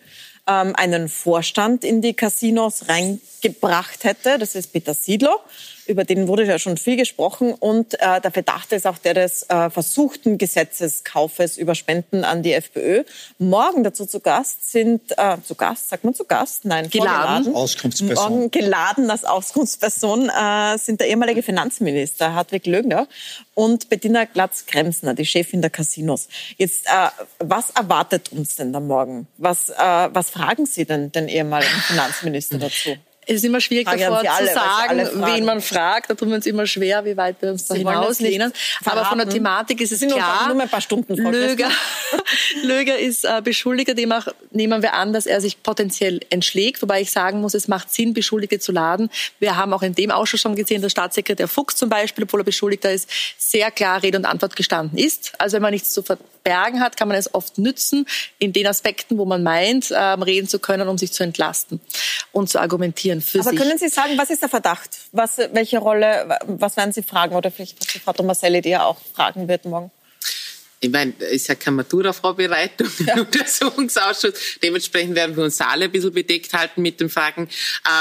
ähm, einen Vorstand in die Casinos reingebracht hätte. Das ist Peter Siedler über den wurde ja schon viel gesprochen. Und äh, der Verdacht ist auch der des äh, versuchten Gesetzeskaufes über Spenden an die FPÖ. Morgen dazu zu Gast sind, äh, zu Gast, sagt man zu Gast? Nein, geladen. Auskunftsperson. Morgen geladen als Auskunftsperson äh, sind der ehemalige Finanzminister Hartwig Lögner und Bettina Glatz-Kremsner, die Chefin der Casinos. Jetzt, äh, was erwartet uns denn da morgen? Was, äh, was fragen Sie denn den ehemaligen Finanzminister dazu? Es ist immer schwierig Frage davor alle, zu sagen, wen man fragt. Da tun wir uns immer schwer, wie weit wir uns da hinauslehnen. Aber von der Thematik ist es sind klar. Nur ein paar Stunden Löger, Löger ist äh, Beschuldiger. Demnach nehmen wir an, dass er sich potenziell entschlägt. Wobei ich sagen muss, es macht Sinn, Beschuldigte zu laden. Wir haben auch in dem Ausschuss schon gesehen, dass Staatssekretär Fuchs zum Beispiel, obwohl er Beschuldigter ist, sehr klar Rede und Antwort gestanden ist. Also wenn man nichts zu verbergen hat, kann man es oft nützen in den Aspekten, wo man meint, ähm, reden zu können, um sich zu entlasten und zu argumentieren für Aber sich. können Sie sagen, was ist der Verdacht? Was, welche Rolle, was werden Sie fragen? Oder vielleicht was Frau Tomaselli, die ja auch fragen wird morgen? Ich meine, es ist ja keine Matura-Vorbereitung ja. Untersuchungsausschuss. Dementsprechend werden wir uns alle ein bisschen bedeckt halten mit den Fragen.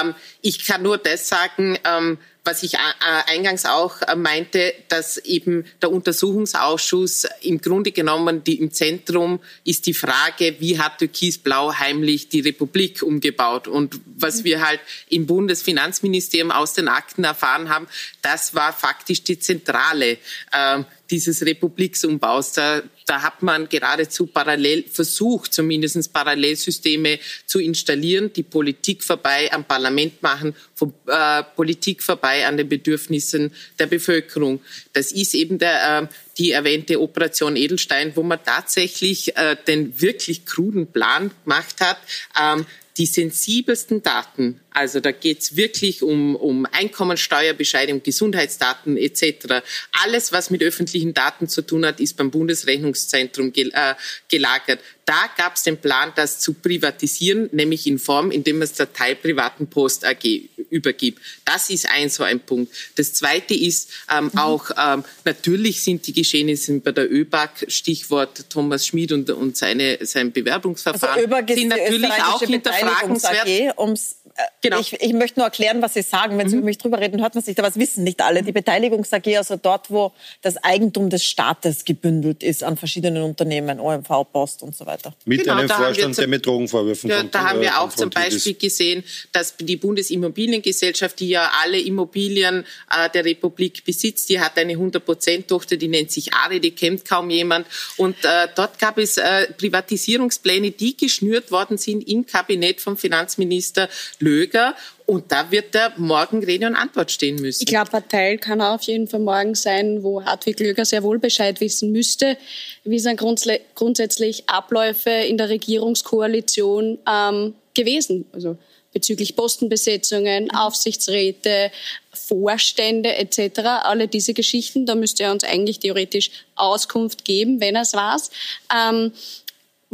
Ähm, ich kann nur das sagen, ähm, was ich äh, eingangs auch äh, meinte, dass eben der Untersuchungsausschuss im Grunde genommen die, im Zentrum ist die Frage, wie hat Türkis-Blau heimlich die Republik umgebaut? Und was mhm. wir halt im Bundesfinanzministerium aus den Akten erfahren haben, das war faktisch die Zentrale. Äh, dieses Republiksumbaus. Da, da hat man geradezu parallel versucht, zumindest Parallelsysteme zu installieren, die Politik vorbei am Parlament machen, von, äh, Politik vorbei an den Bedürfnissen der Bevölkerung. Das ist eben der, äh, die erwähnte Operation Edelstein, wo man tatsächlich äh, den wirklich kruden Plan gemacht hat, ähm, die sensibelsten Daten, also da geht's wirklich um, um Einkommensteuerbescheide, um Gesundheitsdaten etc. Alles, was mit öffentlichen Daten zu tun hat, ist beim Bundesrechnungszentrum gel äh, gelagert. Da gab's den Plan, das zu privatisieren, nämlich in Form, indem man es der Teilprivaten Post AG übergibt. Das ist ein so ein Punkt. Das Zweite ist ähm, mhm. auch, ähm, natürlich sind die Geschehnisse bei der ÖBAG, Stichwort Thomas Schmid und, und seine, sein Bewerbungsverfahren, also sind natürlich auch hinterfragenswert. AG, ums Genau. Ich, ich, möchte nur erklären, was Sie sagen. Wenn Sie mhm. über mich drüber reden, hört man sich da was wissen nicht alle. Die Beteiligungs AG, also dort, wo das Eigentum des Staates gebündelt ist an verschiedenen Unternehmen, OMV, Post und so weiter. Mit genau, einem Vorstand, der mit Drogenvorwürfen ja, Da haben wir äh, auch zum Beispiel ist. gesehen, dass die Bundesimmobiliengesellschaft, die ja alle Immobilien äh, der Republik besitzt, die hat eine 100-Prozent-Tochter, die nennt sich Ari, die kennt kaum jemand. Und äh, dort gab es äh, Privatisierungspläne, die geschnürt worden sind im Kabinett vom Finanzminister Löger. Und da wird der morgen Rede und Antwort stehen müssen. Ich glaube, ein Teil kann auf jeden Fall morgen sein, wo Hartwig Löger sehr wohl Bescheid wissen müsste. Wie sind grundsätzlich Abläufe in der Regierungskoalition ähm, gewesen? Also bezüglich Postenbesetzungen, Aufsichtsräte, Vorstände etc. Alle diese Geschichten, da müsste er uns eigentlich theoretisch Auskunft geben, wenn er es weiß. Ähm,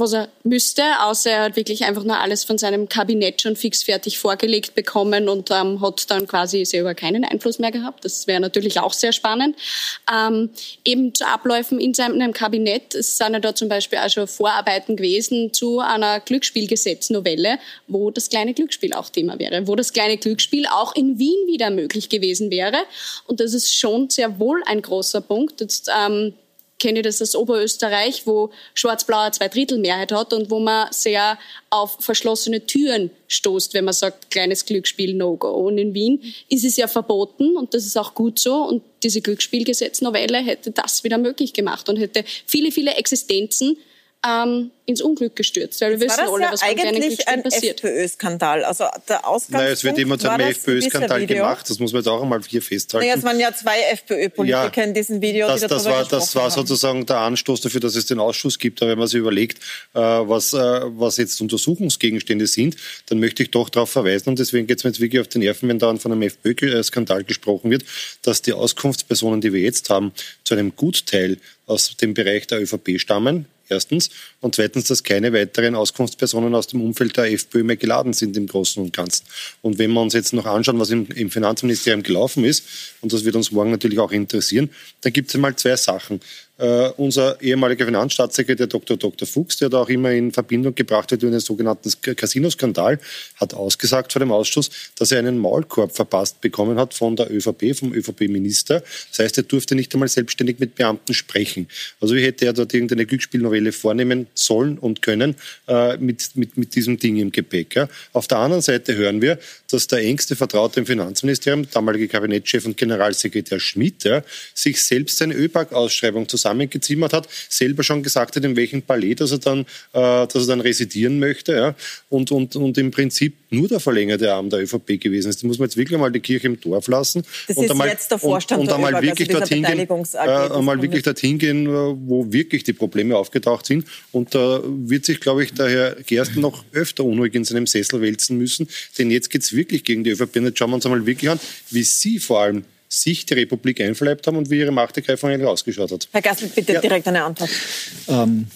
was er müsste, außer er hat wirklich einfach nur alles von seinem Kabinett schon fixfertig vorgelegt bekommen und ähm, hat dann quasi selber keinen Einfluss mehr gehabt. Das wäre natürlich auch sehr spannend. Ähm, eben zu Abläufen in seinem Kabinett. Es sind ja da zum Beispiel auch schon Vorarbeiten gewesen zu einer Glücksspielgesetznovelle, wo das kleine Glücksspiel auch Thema wäre, wo das kleine Glücksspiel auch in Wien wieder möglich gewesen wäre. Und das ist schon sehr wohl ein großer Punkt. Jetzt, ähm, kenne ich das aus Oberösterreich, wo Schwarz-Blau eine Zweidrittelmehrheit hat und wo man sehr auf verschlossene Türen stoßt, wenn man sagt, kleines Glücksspiel No-Go. Und in Wien ist es ja verboten und das ist auch gut so. Und diese Glücksspielgesetznovelle hätte das wieder möglich gemacht und hätte viele, viele Existenzen ähm, ins Unglück gestürzt. Weil wir wissen alle, ja was bei eigentlich ein passiert. FPÖ-Skandal. Also der Ausgangspunkt Naja, es wird immer zu einem FPÖ-Skandal gemacht. Das muss man jetzt auch einmal hier festhalten. Naja, es waren ja zwei FPÖ-Politiker ja, in diesem Video, das, die das war, Das war sozusagen der Anstoß dafür, dass es den Ausschuss gibt. Aber wenn man sich überlegt, äh, was, äh, was jetzt Untersuchungsgegenstände sind, dann möchte ich doch darauf verweisen, und deswegen geht es mir jetzt wirklich auf die Nerven, wenn da von einem FPÖ-Skandal gesprochen wird, dass die Auskunftspersonen, die wir jetzt haben, zu einem Gutteil aus dem Bereich der ÖVP stammen erstens. Und zweitens, dass keine weiteren Auskunftspersonen aus dem Umfeld der FPÖ mehr geladen sind im Großen und Ganzen. Und wenn wir uns jetzt noch anschauen, was im, im Finanzministerium gelaufen ist, und das wird uns morgen natürlich auch interessieren, dann gibt es einmal zwei Sachen. Uh, unser ehemaliger Finanzstaatssekretär Dr. Dr. Fuchs, der da auch immer in Verbindung gebracht wird mit dem sogenannten Casino-Skandal, hat ausgesagt vor dem Ausschuss, dass er einen Maulkorb verpasst bekommen hat von der ÖVP, vom ÖVP-Minister. Das heißt, er durfte nicht einmal selbstständig mit Beamten sprechen. Also wie hätte er dort irgendeine Glücksspielnovelle vornehmen sollen und können uh, mit, mit, mit diesem Ding im Gepäck. Ja. Auf der anderen Seite hören wir, dass der engste Vertraute im Finanzministerium, damalige Kabinettschef und Generalsekretär Schmidt, ja, sich selbst seine ÖBAG-Ausschreibung zusammen zusammengezimmert hat, selber schon gesagt hat, in welchem Palais dass er dann, äh, dass er dann residieren möchte. Ja? Und, und, und im Prinzip nur der verlängerte Arm der ÖVP gewesen ist. Da muss man jetzt wirklich mal die Kirche im Dorf lassen. Das und ist einmal, jetzt der Vorstand und, und einmal also wirklich dorthin gehen, äh, einmal wirklich dorthin gehen, wo wirklich die Probleme aufgetaucht sind. Und da wird sich, glaube ich, der Herr Gersten noch öfter unruhig in seinem Sessel wälzen müssen. Denn jetzt geht es wirklich gegen die ÖVP. Und jetzt schauen wir uns einmal wirklich an, wie Sie vor allem sich die Republik einverleibt haben und wie ihre Machtergreifung eigentlich ausgeschaut hat. Herr Gassel, bitte ja. direkt eine Antwort. Ähm,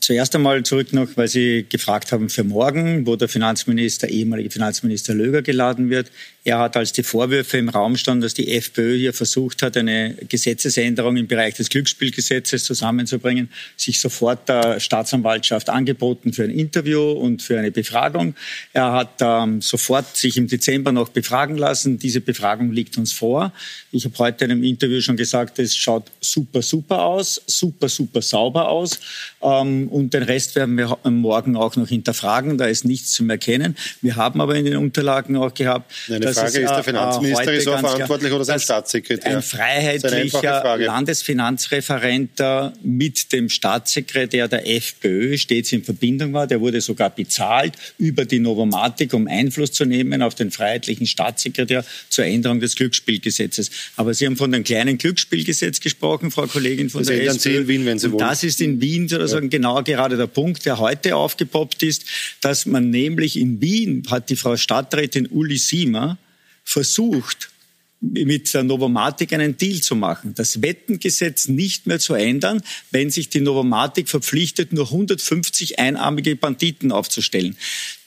zuerst einmal zurück noch, weil Sie gefragt haben für morgen, wo der Finanzminister, ehemalige Finanzminister Löger geladen wird. Er hat, als die Vorwürfe im Raum standen, dass die FPÖ hier versucht hat, eine Gesetzesänderung im Bereich des Glücksspielgesetzes zusammenzubringen, sich sofort der Staatsanwaltschaft angeboten für ein Interview und für eine Befragung. Er hat ähm, sofort sich im Dezember noch befragen lassen. Diese Befragung liegt uns vor. Ich habe heute in einem Interview schon gesagt, es schaut super, super aus, super, super sauber aus. Ähm, und den Rest werden wir morgen auch noch hinterfragen. Da ist nichts zu erkennen. Wir haben aber in den Unterlagen auch gehabt, dass Frage ist, der Finanzminister ist auch verantwortlich oder sein Staatssekretär? Ein freiheitlicher Landesfinanzreferent mit dem Staatssekretär der FPÖ stets in Verbindung war. Der wurde sogar bezahlt über die Novomatik, um Einfluss zu nehmen auf den freiheitlichen Staatssekretär zur Änderung des Glücksspielgesetzes. Aber Sie haben von dem kleinen Glücksspielgesetz gesprochen, Frau Kollegin von das der SPÖ. Sie in Wien, wenn Sie wollen. Das ist in Wien sozusagen ja. genau gerade der Punkt, der heute aufgepoppt ist, dass man nämlich in Wien hat die Frau Stadträtin Uli Siemer versucht, mit der Novomatic einen Deal zu machen, das Wettengesetz nicht mehr zu ändern, wenn sich die Novomatic verpflichtet, nur 150 einarmige Banditen aufzustellen.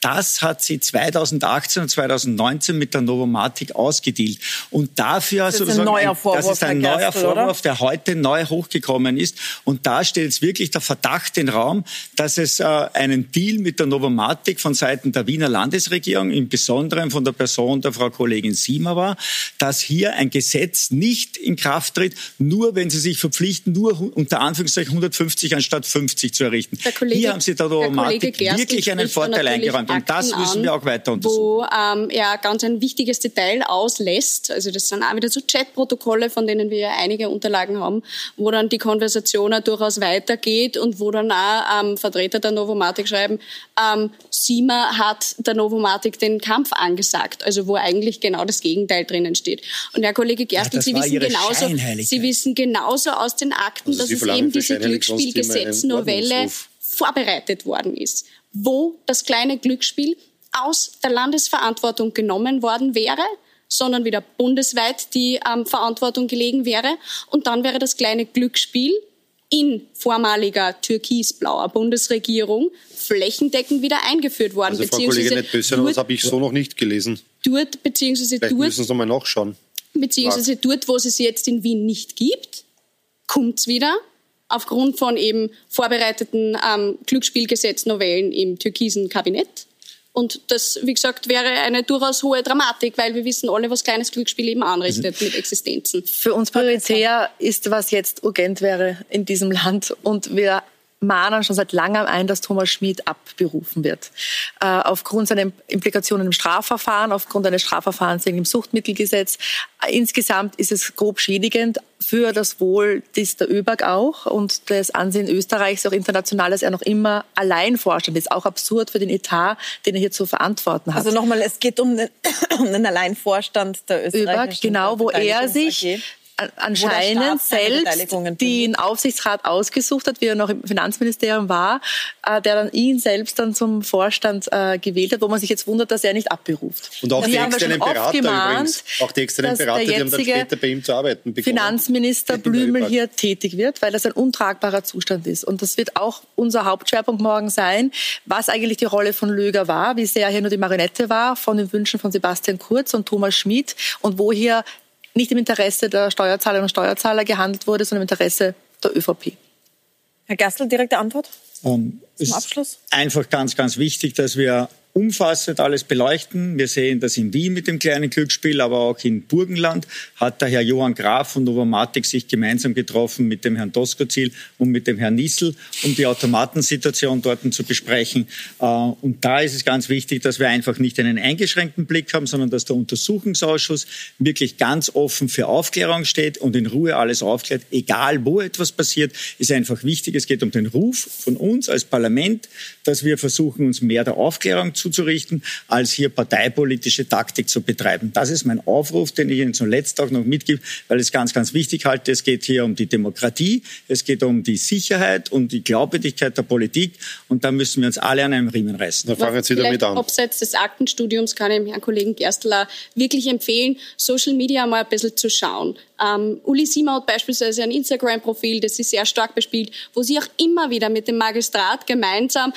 Das hat sie 2018 und 2019 mit der Novomatic ausgedealt. Und dafür das ist ein neuer Vorwurf, das ist ein neuer Gerstl, Vorwurf, oder? der heute neu hochgekommen ist. Und da stellt es wirklich der Verdacht in den Raum, dass es äh, einen Deal mit der Novomatic von Seiten der Wiener Landesregierung, im Besonderen von der Person der Frau Kollegin Siemer war, dass hier ein Gesetz nicht in Kraft tritt, nur wenn sie sich verpflichten, nur unter Anführungszeichen 150 anstatt 50 zu errichten. Kollege, hier haben sie der Novomatic wirklich einen Vorteil eingeräumt. Und das müssen wir auch weiter untersuchen. Wo ähm, er ganz ein wichtiges Detail auslässt. Also das sind auch wieder so Chatprotokolle, von denen wir ja einige Unterlagen haben, wo dann die Konversation auch durchaus weitergeht und wo dann auch ähm, Vertreter der Novomatic schreiben, ähm, Sima hat der Novomatic den Kampf angesagt. Also wo eigentlich genau das Gegenteil drinnen steht. Und Herr Kollege Gerstl, ja, Sie wissen genauso, Sie wissen genauso aus den Akten, also dass es eben diese Glücksspielgesetznovelle vorbereitet worden ist wo das kleine Glücksspiel aus der Landesverantwortung genommen worden wäre, sondern wieder bundesweit die ähm, Verantwortung gelegen wäre. Und dann wäre das kleine Glücksspiel in vormaliger türkisblauer Bundesregierung flächendeckend wieder eingeführt worden. Also Frau Kollegin Nettbösser, das habe ich so noch nicht gelesen. Dort, beziehungsweise Vielleicht dort, müssen Sie nochmal nachschauen. Beziehungsweise dort, wo es es jetzt in Wien nicht gibt, kommt es wieder aufgrund von eben vorbereiteten ähm, Glücksspielgesetznovellen im türkisen Kabinett. Und das, wie gesagt, wäre eine durchaus hohe Dramatik, weil wir wissen alle, was kleines Glücksspiel eben anrichtet mhm. mit Existenzen. Für uns prioritär ist, was jetzt urgent wäre in diesem Land. Und wir mahnen schon seit langem ein, dass Thomas Schmid abberufen wird. Äh, aufgrund seiner Implikationen im Strafverfahren, aufgrund eines Strafverfahrens wegen dem Suchtmittelgesetz. Insgesamt ist es grob schädigend für das Wohl des der ÖBAG auch und des Ansehen Österreichs auch international, dass er noch immer allein Vorstand ist. Auch absurd für den Etat, den er hier zu verantworten hat. Also nochmal, es geht um den, um den Alleinvorstand der ÖBAG, genau, wo er sich AG anscheinend selbst den Aufsichtsrat ausgesucht hat, wie er noch im Finanzministerium war, äh, der dann ihn selbst dann zum Vorstand äh, gewählt hat, wo man sich jetzt wundert, dass er nicht abberuft. Und auch die externen Berater gemahnt, übrigens, auch die externen Berater, die haben dann später bei ihm zu arbeiten begonnen. Finanzminister Blümel hier tätig wird, weil das ein untragbarer Zustand ist. Und das wird auch unser Hauptschwerpunkt morgen sein, was eigentlich die Rolle von Löger war, wie sehr er hier nur die Marionette war von den Wünschen von Sebastian Kurz und Thomas Schmid und wo hier nicht im Interesse der Steuerzahlerinnen und Steuerzahler gehandelt wurde, sondern im Interesse der ÖVP. Herr Gerstl, direkte Antwort um, Zum Abschluss? Einfach ganz, ganz wichtig, dass wir umfassend alles beleuchten. Wir sehen das in Wien mit dem kleinen Glücksspiel, aber auch in Burgenland hat der Herr Johann Graf von Novomatic sich gemeinsam getroffen mit dem Herrn Doskozil und mit dem Herrn Nissel, um die Automatensituation dort zu besprechen. Äh, und da ist es ganz wichtig, dass wir einfach nicht einen eingeschränkten Blick haben, sondern dass der Untersuchungsausschuss wirklich ganz offen für Aufklärung steht und in Ruhe alles aufklärt, egal wo etwas passiert, ist einfach wichtig. Es geht um den Ruf von uns als Parlament, dass wir versuchen, uns mehr der Aufklärung zuzurichten, als hier parteipolitische Taktik zu betreiben. Das ist mein Aufruf, den ich Ihnen zuletzt auch noch mitgebe, weil ich es ganz, ganz wichtig halte. Es geht hier um die Demokratie, es geht um die Sicherheit und die Glaubwürdigkeit der Politik und da müssen wir uns alle an einem Riemen reißen. Dann fangen Sie damit an. Abseits des Aktenstudiums kann ich dem Herrn Kollegen Gerstler wirklich empfehlen, Social Media mal ein bisschen zu schauen. Ähm, Uli Sima hat beispielsweise ein Instagram-Profil, das sie sehr stark bespielt, wo sie auch immer wieder mit dem Magistrat gemeinsam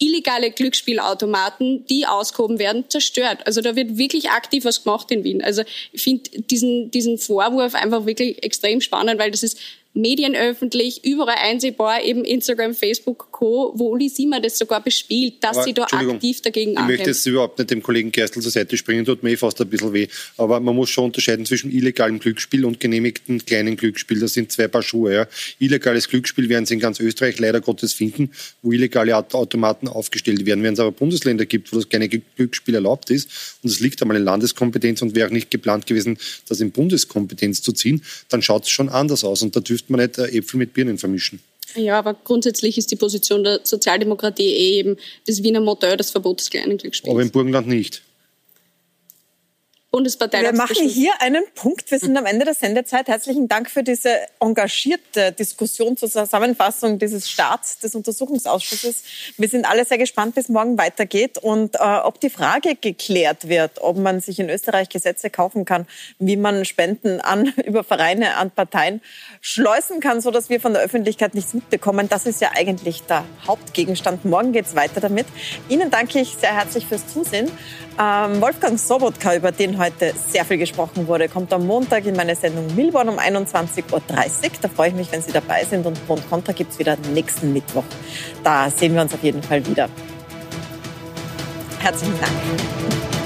illegale Glücksspielautomaten, die ausgehoben werden, zerstört. Also da wird wirklich aktiv was gemacht in Wien. Also ich finde diesen, diesen Vorwurf einfach wirklich extrem spannend, weil das ist medienöffentlich, überall einsehbar, eben Instagram, Facebook, Co., wo Uli Sima das sogar bespielt, dass aber, sie da aktiv dagegen angehen. Ich möchte jetzt überhaupt nicht dem Kollegen Gerstl zur Seite springen, tut mir eh fast ein bisschen weh. Aber man muss schon unterscheiden zwischen illegalem Glücksspiel und genehmigten kleinen Glücksspiel. Das sind zwei Paar Schuhe. Ja. Illegales Glücksspiel werden Sie in ganz Österreich leider Gottes finden, wo illegale Automaten aufgestellt werden. Wenn es aber Bundesländer gibt, wo das kleine Glücksspiel erlaubt ist, und es liegt einmal in Landeskompetenz und wäre auch nicht geplant gewesen, das in Bundeskompetenz zu ziehen, dann schaut es schon anders aus. Und da dürfte dürfte man nicht Äpfel mit Birnen vermischen. Ja, aber grundsätzlich ist die Position der Sozialdemokratie eh eben das Wiener Modell, das Verbot des kleinen Glücksspiels. Aber im Burgenland nicht. Bundespartei. Wir machen hier einen Punkt. Wir sind am Ende der Sendezeit. Herzlichen Dank für diese engagierte Diskussion zur Zusammenfassung dieses Starts des Untersuchungsausschusses. Wir sind alle sehr gespannt, wie es morgen weitergeht und äh, ob die Frage geklärt wird, ob man sich in Österreich Gesetze kaufen kann, wie man Spenden an über Vereine, an Parteien schleusen kann, so dass wir von der Öffentlichkeit nichts mitbekommen. Das ist ja eigentlich der Hauptgegenstand. Morgen geht es weiter damit. Ihnen danke ich sehr herzlich fürs Zusehen. Ähm, Wolfgang Sobotka, über den heute sehr viel gesprochen wurde, kommt am Montag in meine Sendung Milborn um 21.30 Uhr. Da freue ich mich, wenn Sie dabei sind. Und Pro Contra gibt es wieder nächsten Mittwoch. Da sehen wir uns auf jeden Fall wieder. Herzlichen Dank.